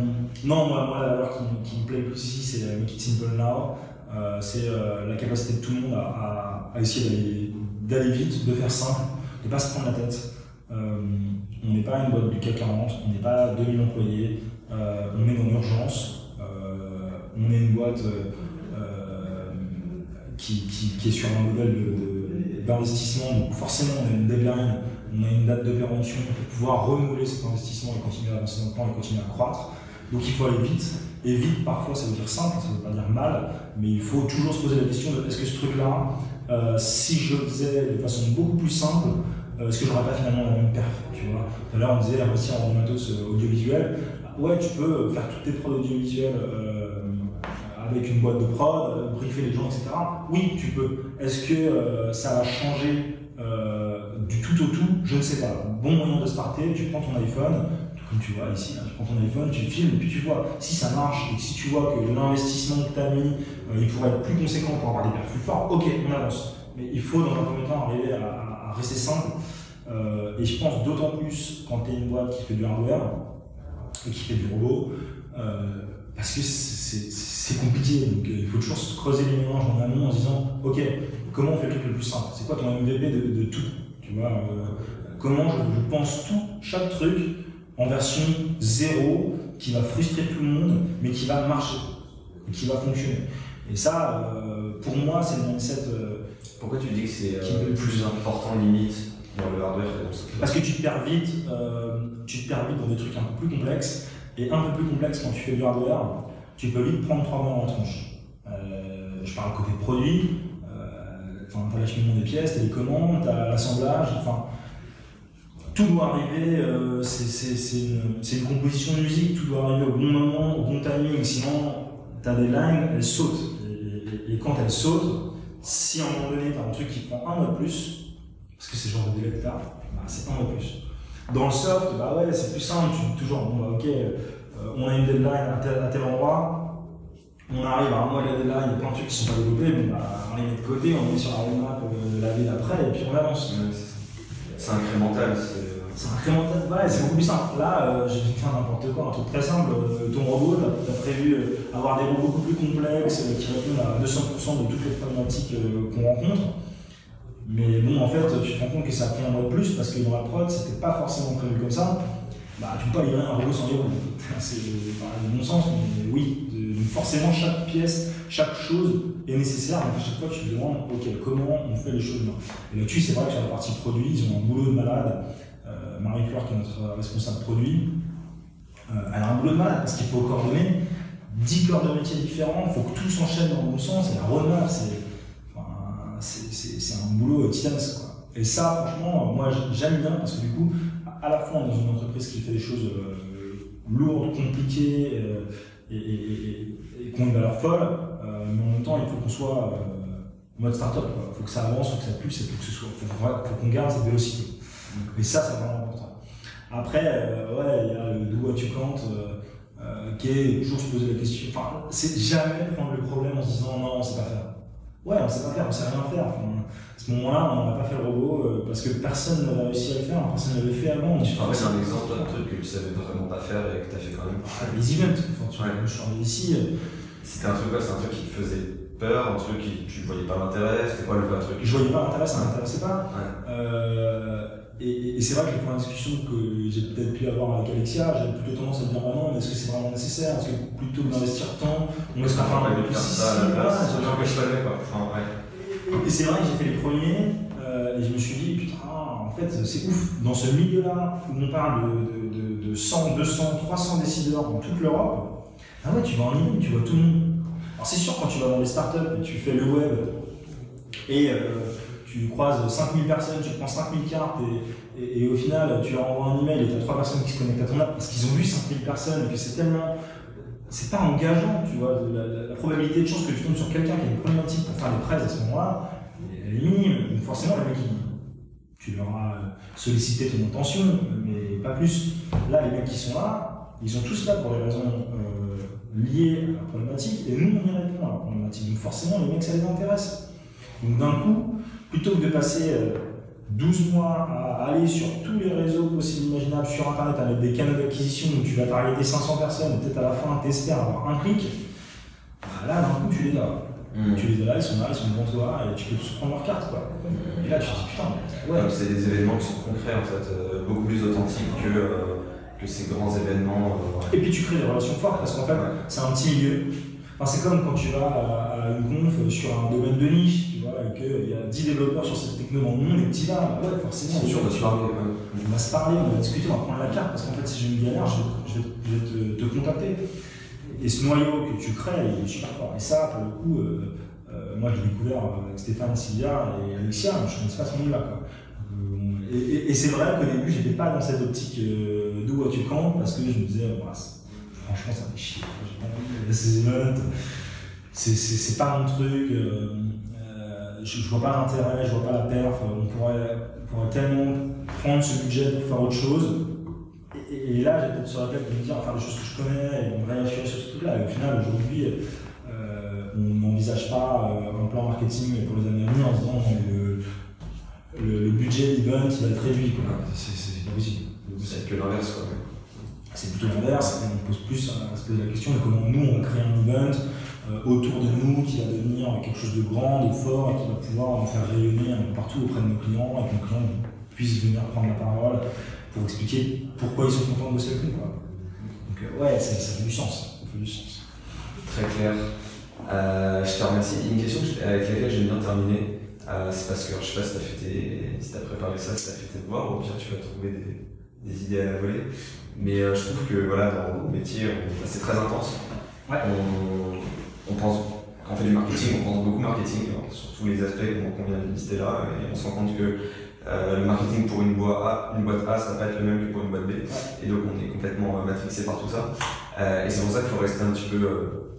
non, moi, moi, la valeur qui, qui me plaît le plus ici, c'est Make it simple now. Euh, c'est euh, la capacité de tout le monde à, à- à essayer d'aller- d'aller vite, de faire simple, de ne pas se prendre la tête. On n'est pas une boîte du CAC 40, on n'est pas 2000 employés, on est dans l'urgence, euh, on est une boîte euh, euh, qui, est sur un modèle d'investissement, donc forcément on a une deadline, on a une date de péremption pour pouvoir renouveler cet investissement et continuer à avancer dans le temps et continuer à croître. Donc il faut aller vite, et vite parfois ça veut dire simple, ça veut pas dire mal, mais il faut toujours se poser la question de est-ce que ce truc-là, euh, si je le faisais de façon beaucoup plus simple, euh, est-ce que j'aurais pas finalement la même perf Tout à l'heure on disait investir en matos euh, audiovisuel, ouais tu peux faire toutes tes prods audiovisuelles euh, avec une boîte de prod, briefer les gens, etc. Oui, tu peux. Est-ce que euh, ça va changer euh, du tout au tout? Je ne sais pas. Bon moyen de starter, tu prends ton iPhone, comme tu vois ici, tu prends ton iPhone, tu filmes, et puis tu vois si ça marche, et si tu vois que l'investissement que tu as mis, euh, il pourrait être plus conséquent pour avoir des perfs plus forts, ok, on avance. Mais il faut dans un premier temps arriver à, rester simple. Et je pense d'autant plus quand tu es une boîte qui fait du hardware et qui fait du robot, euh, parce que c'est compliqué. Donc il faut toujours se creuser les mélanges en amont en se disant, ok, comment on fait le truc le plus simple? C'est quoi ton MVP de, tout? Tu vois Comment je pense tout, chaque truc en version zéro qui va frustrer tout le monde, mais qui va marcher, qui va fonctionner. Et ça, euh, pour moi, c'est le mindset. Euh, Pourquoi tu dis que c'est euh, le plus important limite? Parce que tu te perds vite, tu te perds vite dans des trucs un peu plus complexes, et un peu plus complexes quand tu fais du hardware, tu peux vite prendre trois mois en tronche. je parle côté produit, tu as l'acheminement des pièces, tu as les commandes, tu as l'assemblage, enfin tout doit arriver, euh, c'est une, composition de musique, tout doit arriver au bon moment, au bon timing, sinon tu as des lines, elles sautent. Et, quand elles sautent, si à un moment donné tu as un truc qui prend un mois de plus, parce que c'est genre de délai que bah, c'est un mois de plus. Dans le soft, bah ouais, c'est plus simple, tu dis toujours, bon bah ok, euh, on a une deadline à tel, endroit, on arrive à un mois de la deadline, il y a plein de trucs qui sont pas développés, bon bah on les met de côté, on met sur la roadmap de la ville après, et puis on avance. C'est incrémental. C'est incrémental, ouais, c'est beaucoup plus simple. Là, euh, j'ai fait n'importe quoi, un truc très simple. Euh, ton robot, tu as, prévu euh, avoir des robots beaucoup plus complexes qui répondent à 200% de toutes les problématiques qu'on rencontre. Mais bon, en fait, tu te rends compte que ça a pris un mois de plus parce que dans la prod, c'était pas forcément prévu comme ça. Bah, tu peux pas livrer un robot sans roues. C'est du bon sens, mais oui, forcément, chaque pièce, chaque chose est nécessaire. Donc à chaque fois, tu te demandes, ok, comment on fait les choses Et là-dessus, c'est vrai que sur la partie produit, ils ont un boulot de malade. Euh, Marie-Claire, qui est notre responsable produit, euh, elle a un boulot de malade parce qu'il faut coordonner 10 corps de métiers différents, il faut que tout s'enchaîne dans le bon sens, et la roadmap, c'est un boulot titanesque. Et ça, franchement, moi j'aime bien parce que du coup, à la fois dans une entreprise qui fait des choses euh, lourdes, compliquées et, et, qui ont une valeur folle, mais en même temps, il faut qu'on soit en mode start-up. Il faut que ça avance, il faut que ça pulse, il faut que ce soit, faut qu'on garde cette vélocité. Et ça, c'est vraiment important. Après, euh, ouais, il y a le do what you can't, euh, euh, qui est toujours se poser la question. Enfin, c'est jamais prendre le problème en se disant non, on sait pas faire. Ouais, on sait pas faire, on sait rien faire. à ce moment-là, on n'a pas fait le robot parce que personne n'avait réussi à le faire, personne ne l'avait fait avant. Tu ah, c'est un exemple d'un truc que tu savais vraiment pas faire et que tu as fait quand même. Ah, les events, enfin, tu ouais. je suis arrivé ici. C'était un truc, c'est un truc qui te faisait peur, un truc qui tu voyais pas l'intérêt, c'était quoi le vrai truc? Je voyais pas l'intérêt, ça m'intéressait pas. Euh, et, c'est vrai que les premières discussions que j'ai peut-être pu avoir avec Alexia, j'avais plutôt tendance à dire bah non, mais est-ce que c'est vraiment nécessaire? Est-ce que plutôt que d'investir tant, on laisse pas faire un peu plus ça à la place Et c'est vrai que j'ai fait les premiers euh, et je me suis dit putain, en fait c'est ouf. Dans ce milieu-là où on parle de, de, de, 100, 200, 300 décideurs dans toute l'Europe, ah ouais, tu vas en ligne, tu vois tout le monde. Alors c'est sûr quand tu vas dans les startups et tu fais le web et euh, tu croises 5000 personnes, tu prends 5000 cartes et, au final tu leur envoies un email et tu as 3 personnes qui se connectent à ton app parce qu'ils ont vu 5000 personnes et que c'est tellement. C'est pas engageant, tu vois. La, probabilité de chance que tu tombes sur quelqu'un qui a une problématique pour faire des prêts à ce moment-là, elle est minime. Donc forcément, les mecs, tu leur as sollicité ton intention, mais pas plus. Là, les mecs qui sont là, ils sont tous là pour des raisons euh, liées à la problématique et nous, on y répond à la problématique. Donc forcément, les mecs, ça les intéresse. Donc d'un coup, plutôt que de passer 12 euh, mois à aller sur tous les réseaux possibles imaginables sur Internet avec des canaux d'acquisition où tu vas targeter 500 personnes et peut-être à la fin t'espères avoir un clic, bah là d'un coup tu les as. Hmm. Tu les as là, ils sont là, ils sont devant toi et tu peux tous prendre leur carte. Quoi. Et là tu te dis putain, ouais. C'est des événements qui sont concrets en fait, euh, beaucoup plus authentiques que, euh, que ces grands événements. Et puis tu crées des relations fortes parce qu'en fait c'est un petit milieu. Enfin, c'est comme quand tu vas à, une conf sur un domaine de niche, et qu'il y a 10 développeurs sur cette techno monde et que tu vas, ouais, forcément, on, sûr va se parler, on va se parler, on va discuter, on va prendre la carte, parce qu'en fait, si j'ai une galère, je vais, te, contacter. Et ce noyau que tu crées, il est super fort. Et ça, pour le coup, euh, euh, moi, je l'ai découvert avec Stéphane Sylvia et Alexia, je ne connaissais pas ce monde-là. Et, et, c'est vrai qu'au début, j'étais pas dans cette optique euh, d'où tu camp, parce que je me disais, voilà, franchement, ça fait chier. Ces events, c'est pas mon truc. Euh, euh, je, je, vois pas l'intérêt, je vois pas la perf. On pourrait, pourrait tellement prendre ce budget pour faire autre chose. et, là, j'ai peut-être sur la tête de me dire, faire des choses que je connais et me réassurer sur ce truc-là. Et au final, aujourd'hui, euh, on n'envisage pas euh, un plan marketing pour les années à venir en se disant le, le, budget event il va être réduit. C'est pas possible. C'est que l'inverse. quoi. C'est plutôt l'inverse. On pose plus à se poser la question de comment nous, on va créer un event autour de nous qui va devenir quelque chose de grand, de fort et qui va pouvoir nous faire rayonner partout auprès de nos clients et que nos clients puissent venir prendre la parole pour expliquer pourquoi ils sont contents de bosser avec nous. Donc euh, ouais, ça, fait du sens. Ça fait du sens. Très clair. Euh, je te remercie. Une question avec laquelle j'aime bien terminer, euh, c'est parce que je sais pas si tu as, fait si as préparé ça, si tu as fait tes devoirs, ou bien tu vas trouver des, des idées à la volée. Mais je trouve que voilà, dans mon métier, c'est très intense. Ouais. On, on, pense, quand on fait du marketing, on pense beaucoup marketing, sur tous les aspects qu'on vient de lister là, et on se rend compte que euh, le marketing pour une boîte, A, une boîte A, ça va pas être le même que pour une boîte B. Et donc on est complètement euh, matrixé par tout ça. Euh, et c'est pour ça qu'il faut rester un petit peu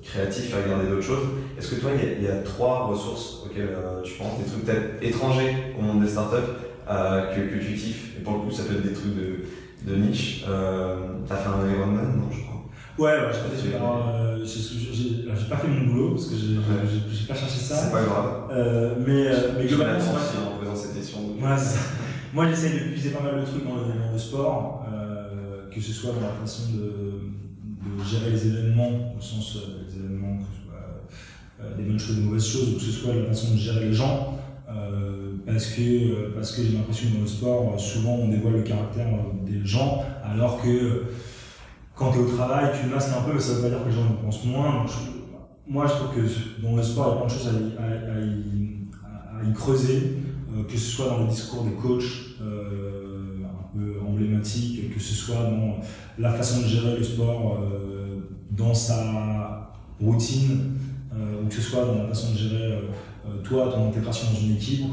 créatif et regarder d'autres choses. Est-ce que toi, il y, a trois ressources auxquelles tu penses, des trucs peut-être étrangers au monde des startups que, que tu kiffes? Et pour le coup, ça peut être des trucs de, de niche. T'as fait un Ironman, non, je crois Ouais, ouais j'ai pas fait mon boulot parce que j'ai pas cherché ça. C'est pas grave. Euh, mais, mais globalement. en faisant cette question. Moi, j'essaie de puiser pas mal de trucs dans le, sport, euh, que ce soit dans la façon de, de gérer les événements, au sens euh, des événements, que ce soit euh, des bonnes choses, des mauvaises choses, ou que ce soit la façon de gérer les gens. parce que, parce que j'ai l'impression que dans le sport, souvent on dévoile le caractère des gens, alors que quand tu es au travail, tu masques un peu, mais ça veut pas dire que les gens ne pensent moins. moi, je trouve que dans le sport, il y a plein de choses à, y, creuser. Euh, que ce soit dans le discours des coachs euh, un peu emblématiques, que ce soit dans la façon de gérer le sport euh, dans sa routine, ou que ce soit dans la façon de gérer toi, ton intégration dans une équipe.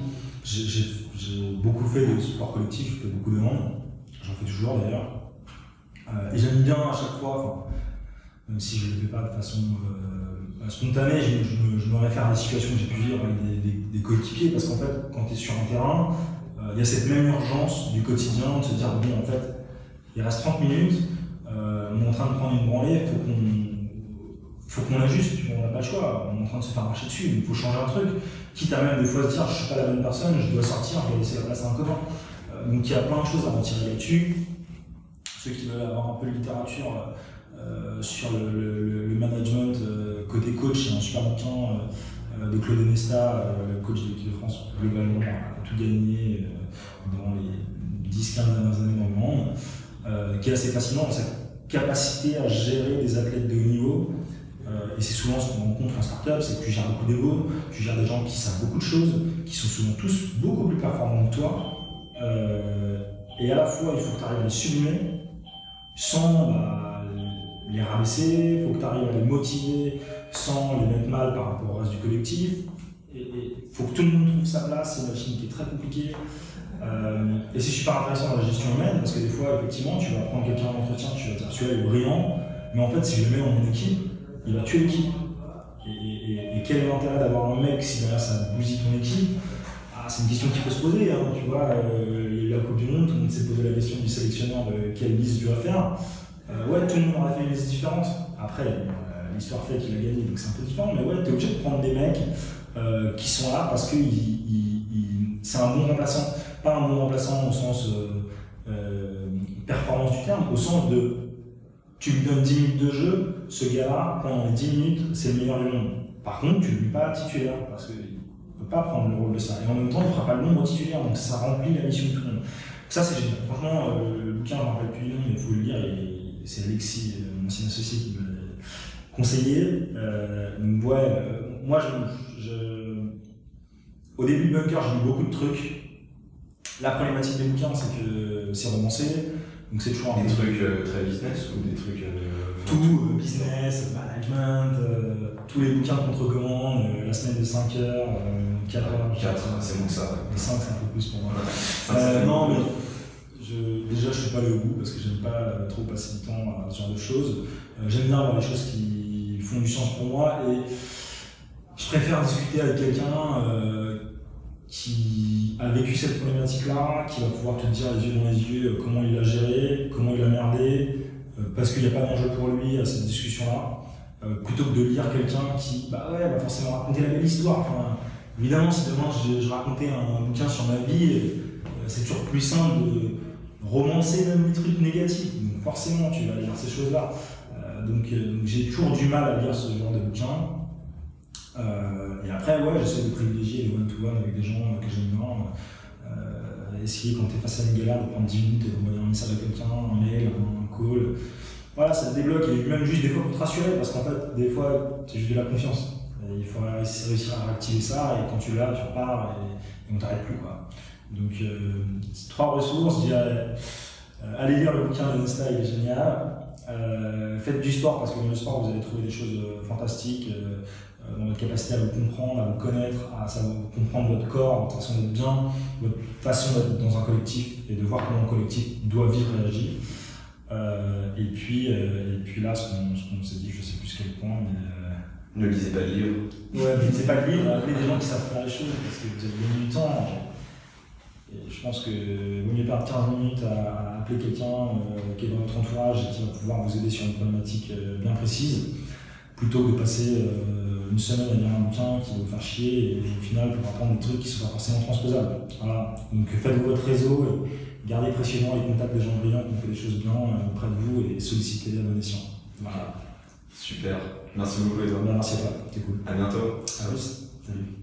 J'ai beaucoup fait de sport collectif, j'ai fait beaucoup de monde, j'en fais toujours d'ailleurs. Et j'aime bien à chaque fois, même si je ne le fais pas de façon spontanée, je, me réfère à des situations que j'ai pu vivre avec des, coéquipiers, parce qu'en fait, quand tu es sur un terrain, euh, il y a cette même urgence du quotidien de se dire, bon, en fait, il reste 30 minutes, euh, on est en train de prendre une branlée, il faut qu'on faut qu'on l'ajuste, on n'a pas le choix, on est en train de se faire marcher dessus, il faut changer un truc, quitte à même des fois se dire, je suis pas la bonne personne, je dois sortir, je dois laisser la place à un copain. Euh, donc il y a plein de choses à retirer là-dessus. Ceux qui veulent avoir un peu de littérature, euh, sur le, management euh, côté coach, il y a un super bouquin euh, de Claude Nesta, le coach de l'équipe de France, globalement a tout gagné dans les 10-15 dernières années dans le monde, qui est assez fascinant dans sa capacité à gérer des athlètes de haut niveau. et c'est souvent ce qu'on rencontre en startup, c'est que tu gères beaucoup d'ego, tu gères des gens qui savent beaucoup de choses, qui sont souvent tous beaucoup plus performants que toi. et à la fois, il faut que tu arrives à les sublimer sans bah, les rabaisser, il faut que tu arrives à les motiver sans les mettre mal par rapport au reste du collectif. Il faut que tout le monde trouve sa place, c'est une machine qui est très compliquée. Euh, et c'est super intéressant dans la gestion humaine parce que des fois, effectivement, tu vas prendre quelqu'un en entretien, tu vas dire celui-là est brillant, mais en fait, si je le mets dans mon équipe, il va tuer l'équipe. Et, quel est l'intérêt d'avoir un mec si derrière ça bousille ton équipe? Ah, C'est une question qui peut se poser. Hein, tu vois, euh, la Coupe du Monde, tout le monde s'est posé la question du sélectionneur de quelle liste vas faire. Euh, ouais, tout le monde aurait fait une liste différente. Après, euh, l'histoire fait qu'il a gagné, donc c'est un peu différent. Mais ouais, tu es obligé de prendre des mecs euh, qui sont là parce que c'est un bon remplaçant. Pas un bon remplaçant au sens performance du terme, au sens de tu lui donnes 10 minutes de jeu, ce gars-là, pendant les 10 minutes, c'est le meilleur du monde. Par contre, tu ne lui pas titulaire parce qu'il ne peut pas prendre le rôle de ça. Et en même temps, il ne fera pas le nombre titulaire, donc ça remplit la mission de tout le monde. Ça, c'est génial. Franchement, le bouquin, je ne rappelle plus du nom, mais il faut le lire c'est Alexis, euh, mon ancien associé, qui me l'a conseillé. Euh, ouais, euh, moi, je, au début de Bunker, j'ai lu beaucoup de trucs. La problématique des bouquins, c'est que c'est romancé, donc c'est toujours des trucs très business ou des trucs tout business, management, tous les bouquins qu'on te recommande, la semaine de 5 heures, 4 heures. 4, c'est bon ça. 5, c'est un peu plus pour moi. non, mais déjà, je ne suis pas allé au bout parce que j'aime pas euh, trop passer du temps à ce genre de choses. Euh, j'aime bien avoir des choses qui font du sens pour moi et je préfère discuter avec quelqu'un euh, qui a vécu cette problématique-là, qui va pouvoir te dire les yeux dans les yeux comment il l'a géré, comment il a merdé, parce qu'il n'y a pas d'enjeu pour lui à cette discussion-là. Plutôt que de lire quelqu'un qui bah ouais, va forcément raconter la belle histoire. Enfin, évidemment, si demain je, racontais un, bouquin sur ma vie, c'est toujours plus simple de romancer même les trucs négatifs. Donc forcément, tu vas lire ces choses-là. donc, j'ai toujours du mal à lire ce genre de bouquin. Euh, et après, ouais, j'essaie de privilégier les one-to-one avec des gens que j'aime bien. Euh, essayer, quand tu es face à une galère, de prendre 10 minutes et d'envoyer un message à quelqu'un, un mail, un call. Voilà, ça te débloque. Et même juste des fois pour te rassurer, parce qu'en fait, des fois, c'est juste de la confiance. il faut réussir à réactiver ça, et quand tu l'as, tu repars et, on t'arrête plus. Quoi. Donc, euh, trois ressources, je dirais. allez lire le bouquin de Nesta, il est génial. faites du sport parce que dans le sport vous allez trouver des choses fantastiques. Euh, dans votre capacité à vous comprendre, à vous connaître, à savoir comprendre votre corps, votre façon d'être bien, votre façon d'être dans un collectif et de voir comment un collectif doit vivre et agir. Euh, et, puis, euh, et puis là, ce qu'on s'est dit, je ne sais plus quel point, mais. ne lisez pas de livres. Ouais, ne lisez pas de livres, appelez des gens qui savent faire les choses parce que vous avez gagné du temps. Et je pense que vaut mieux perdre 15 minutes à, appeler quelqu'un qui est dans votre entourage et qui va pouvoir vous aider sur une problématique bien précise, plutôt que de passer une semaine à lire un bouquin qui va vous faire chier et au final pour apprendre des trucs qui ne sont pas forcément transposables. Voilà. Donc faites-vous votre réseau gardez précieusement les contacts des gens brillants qui ont fait des choses bien euh, auprès de vous et sollicitez la bonne Voilà. Super. Merci beaucoup Edouard. Merci à toi, c'était cool. À bientôt. À plus. Salut.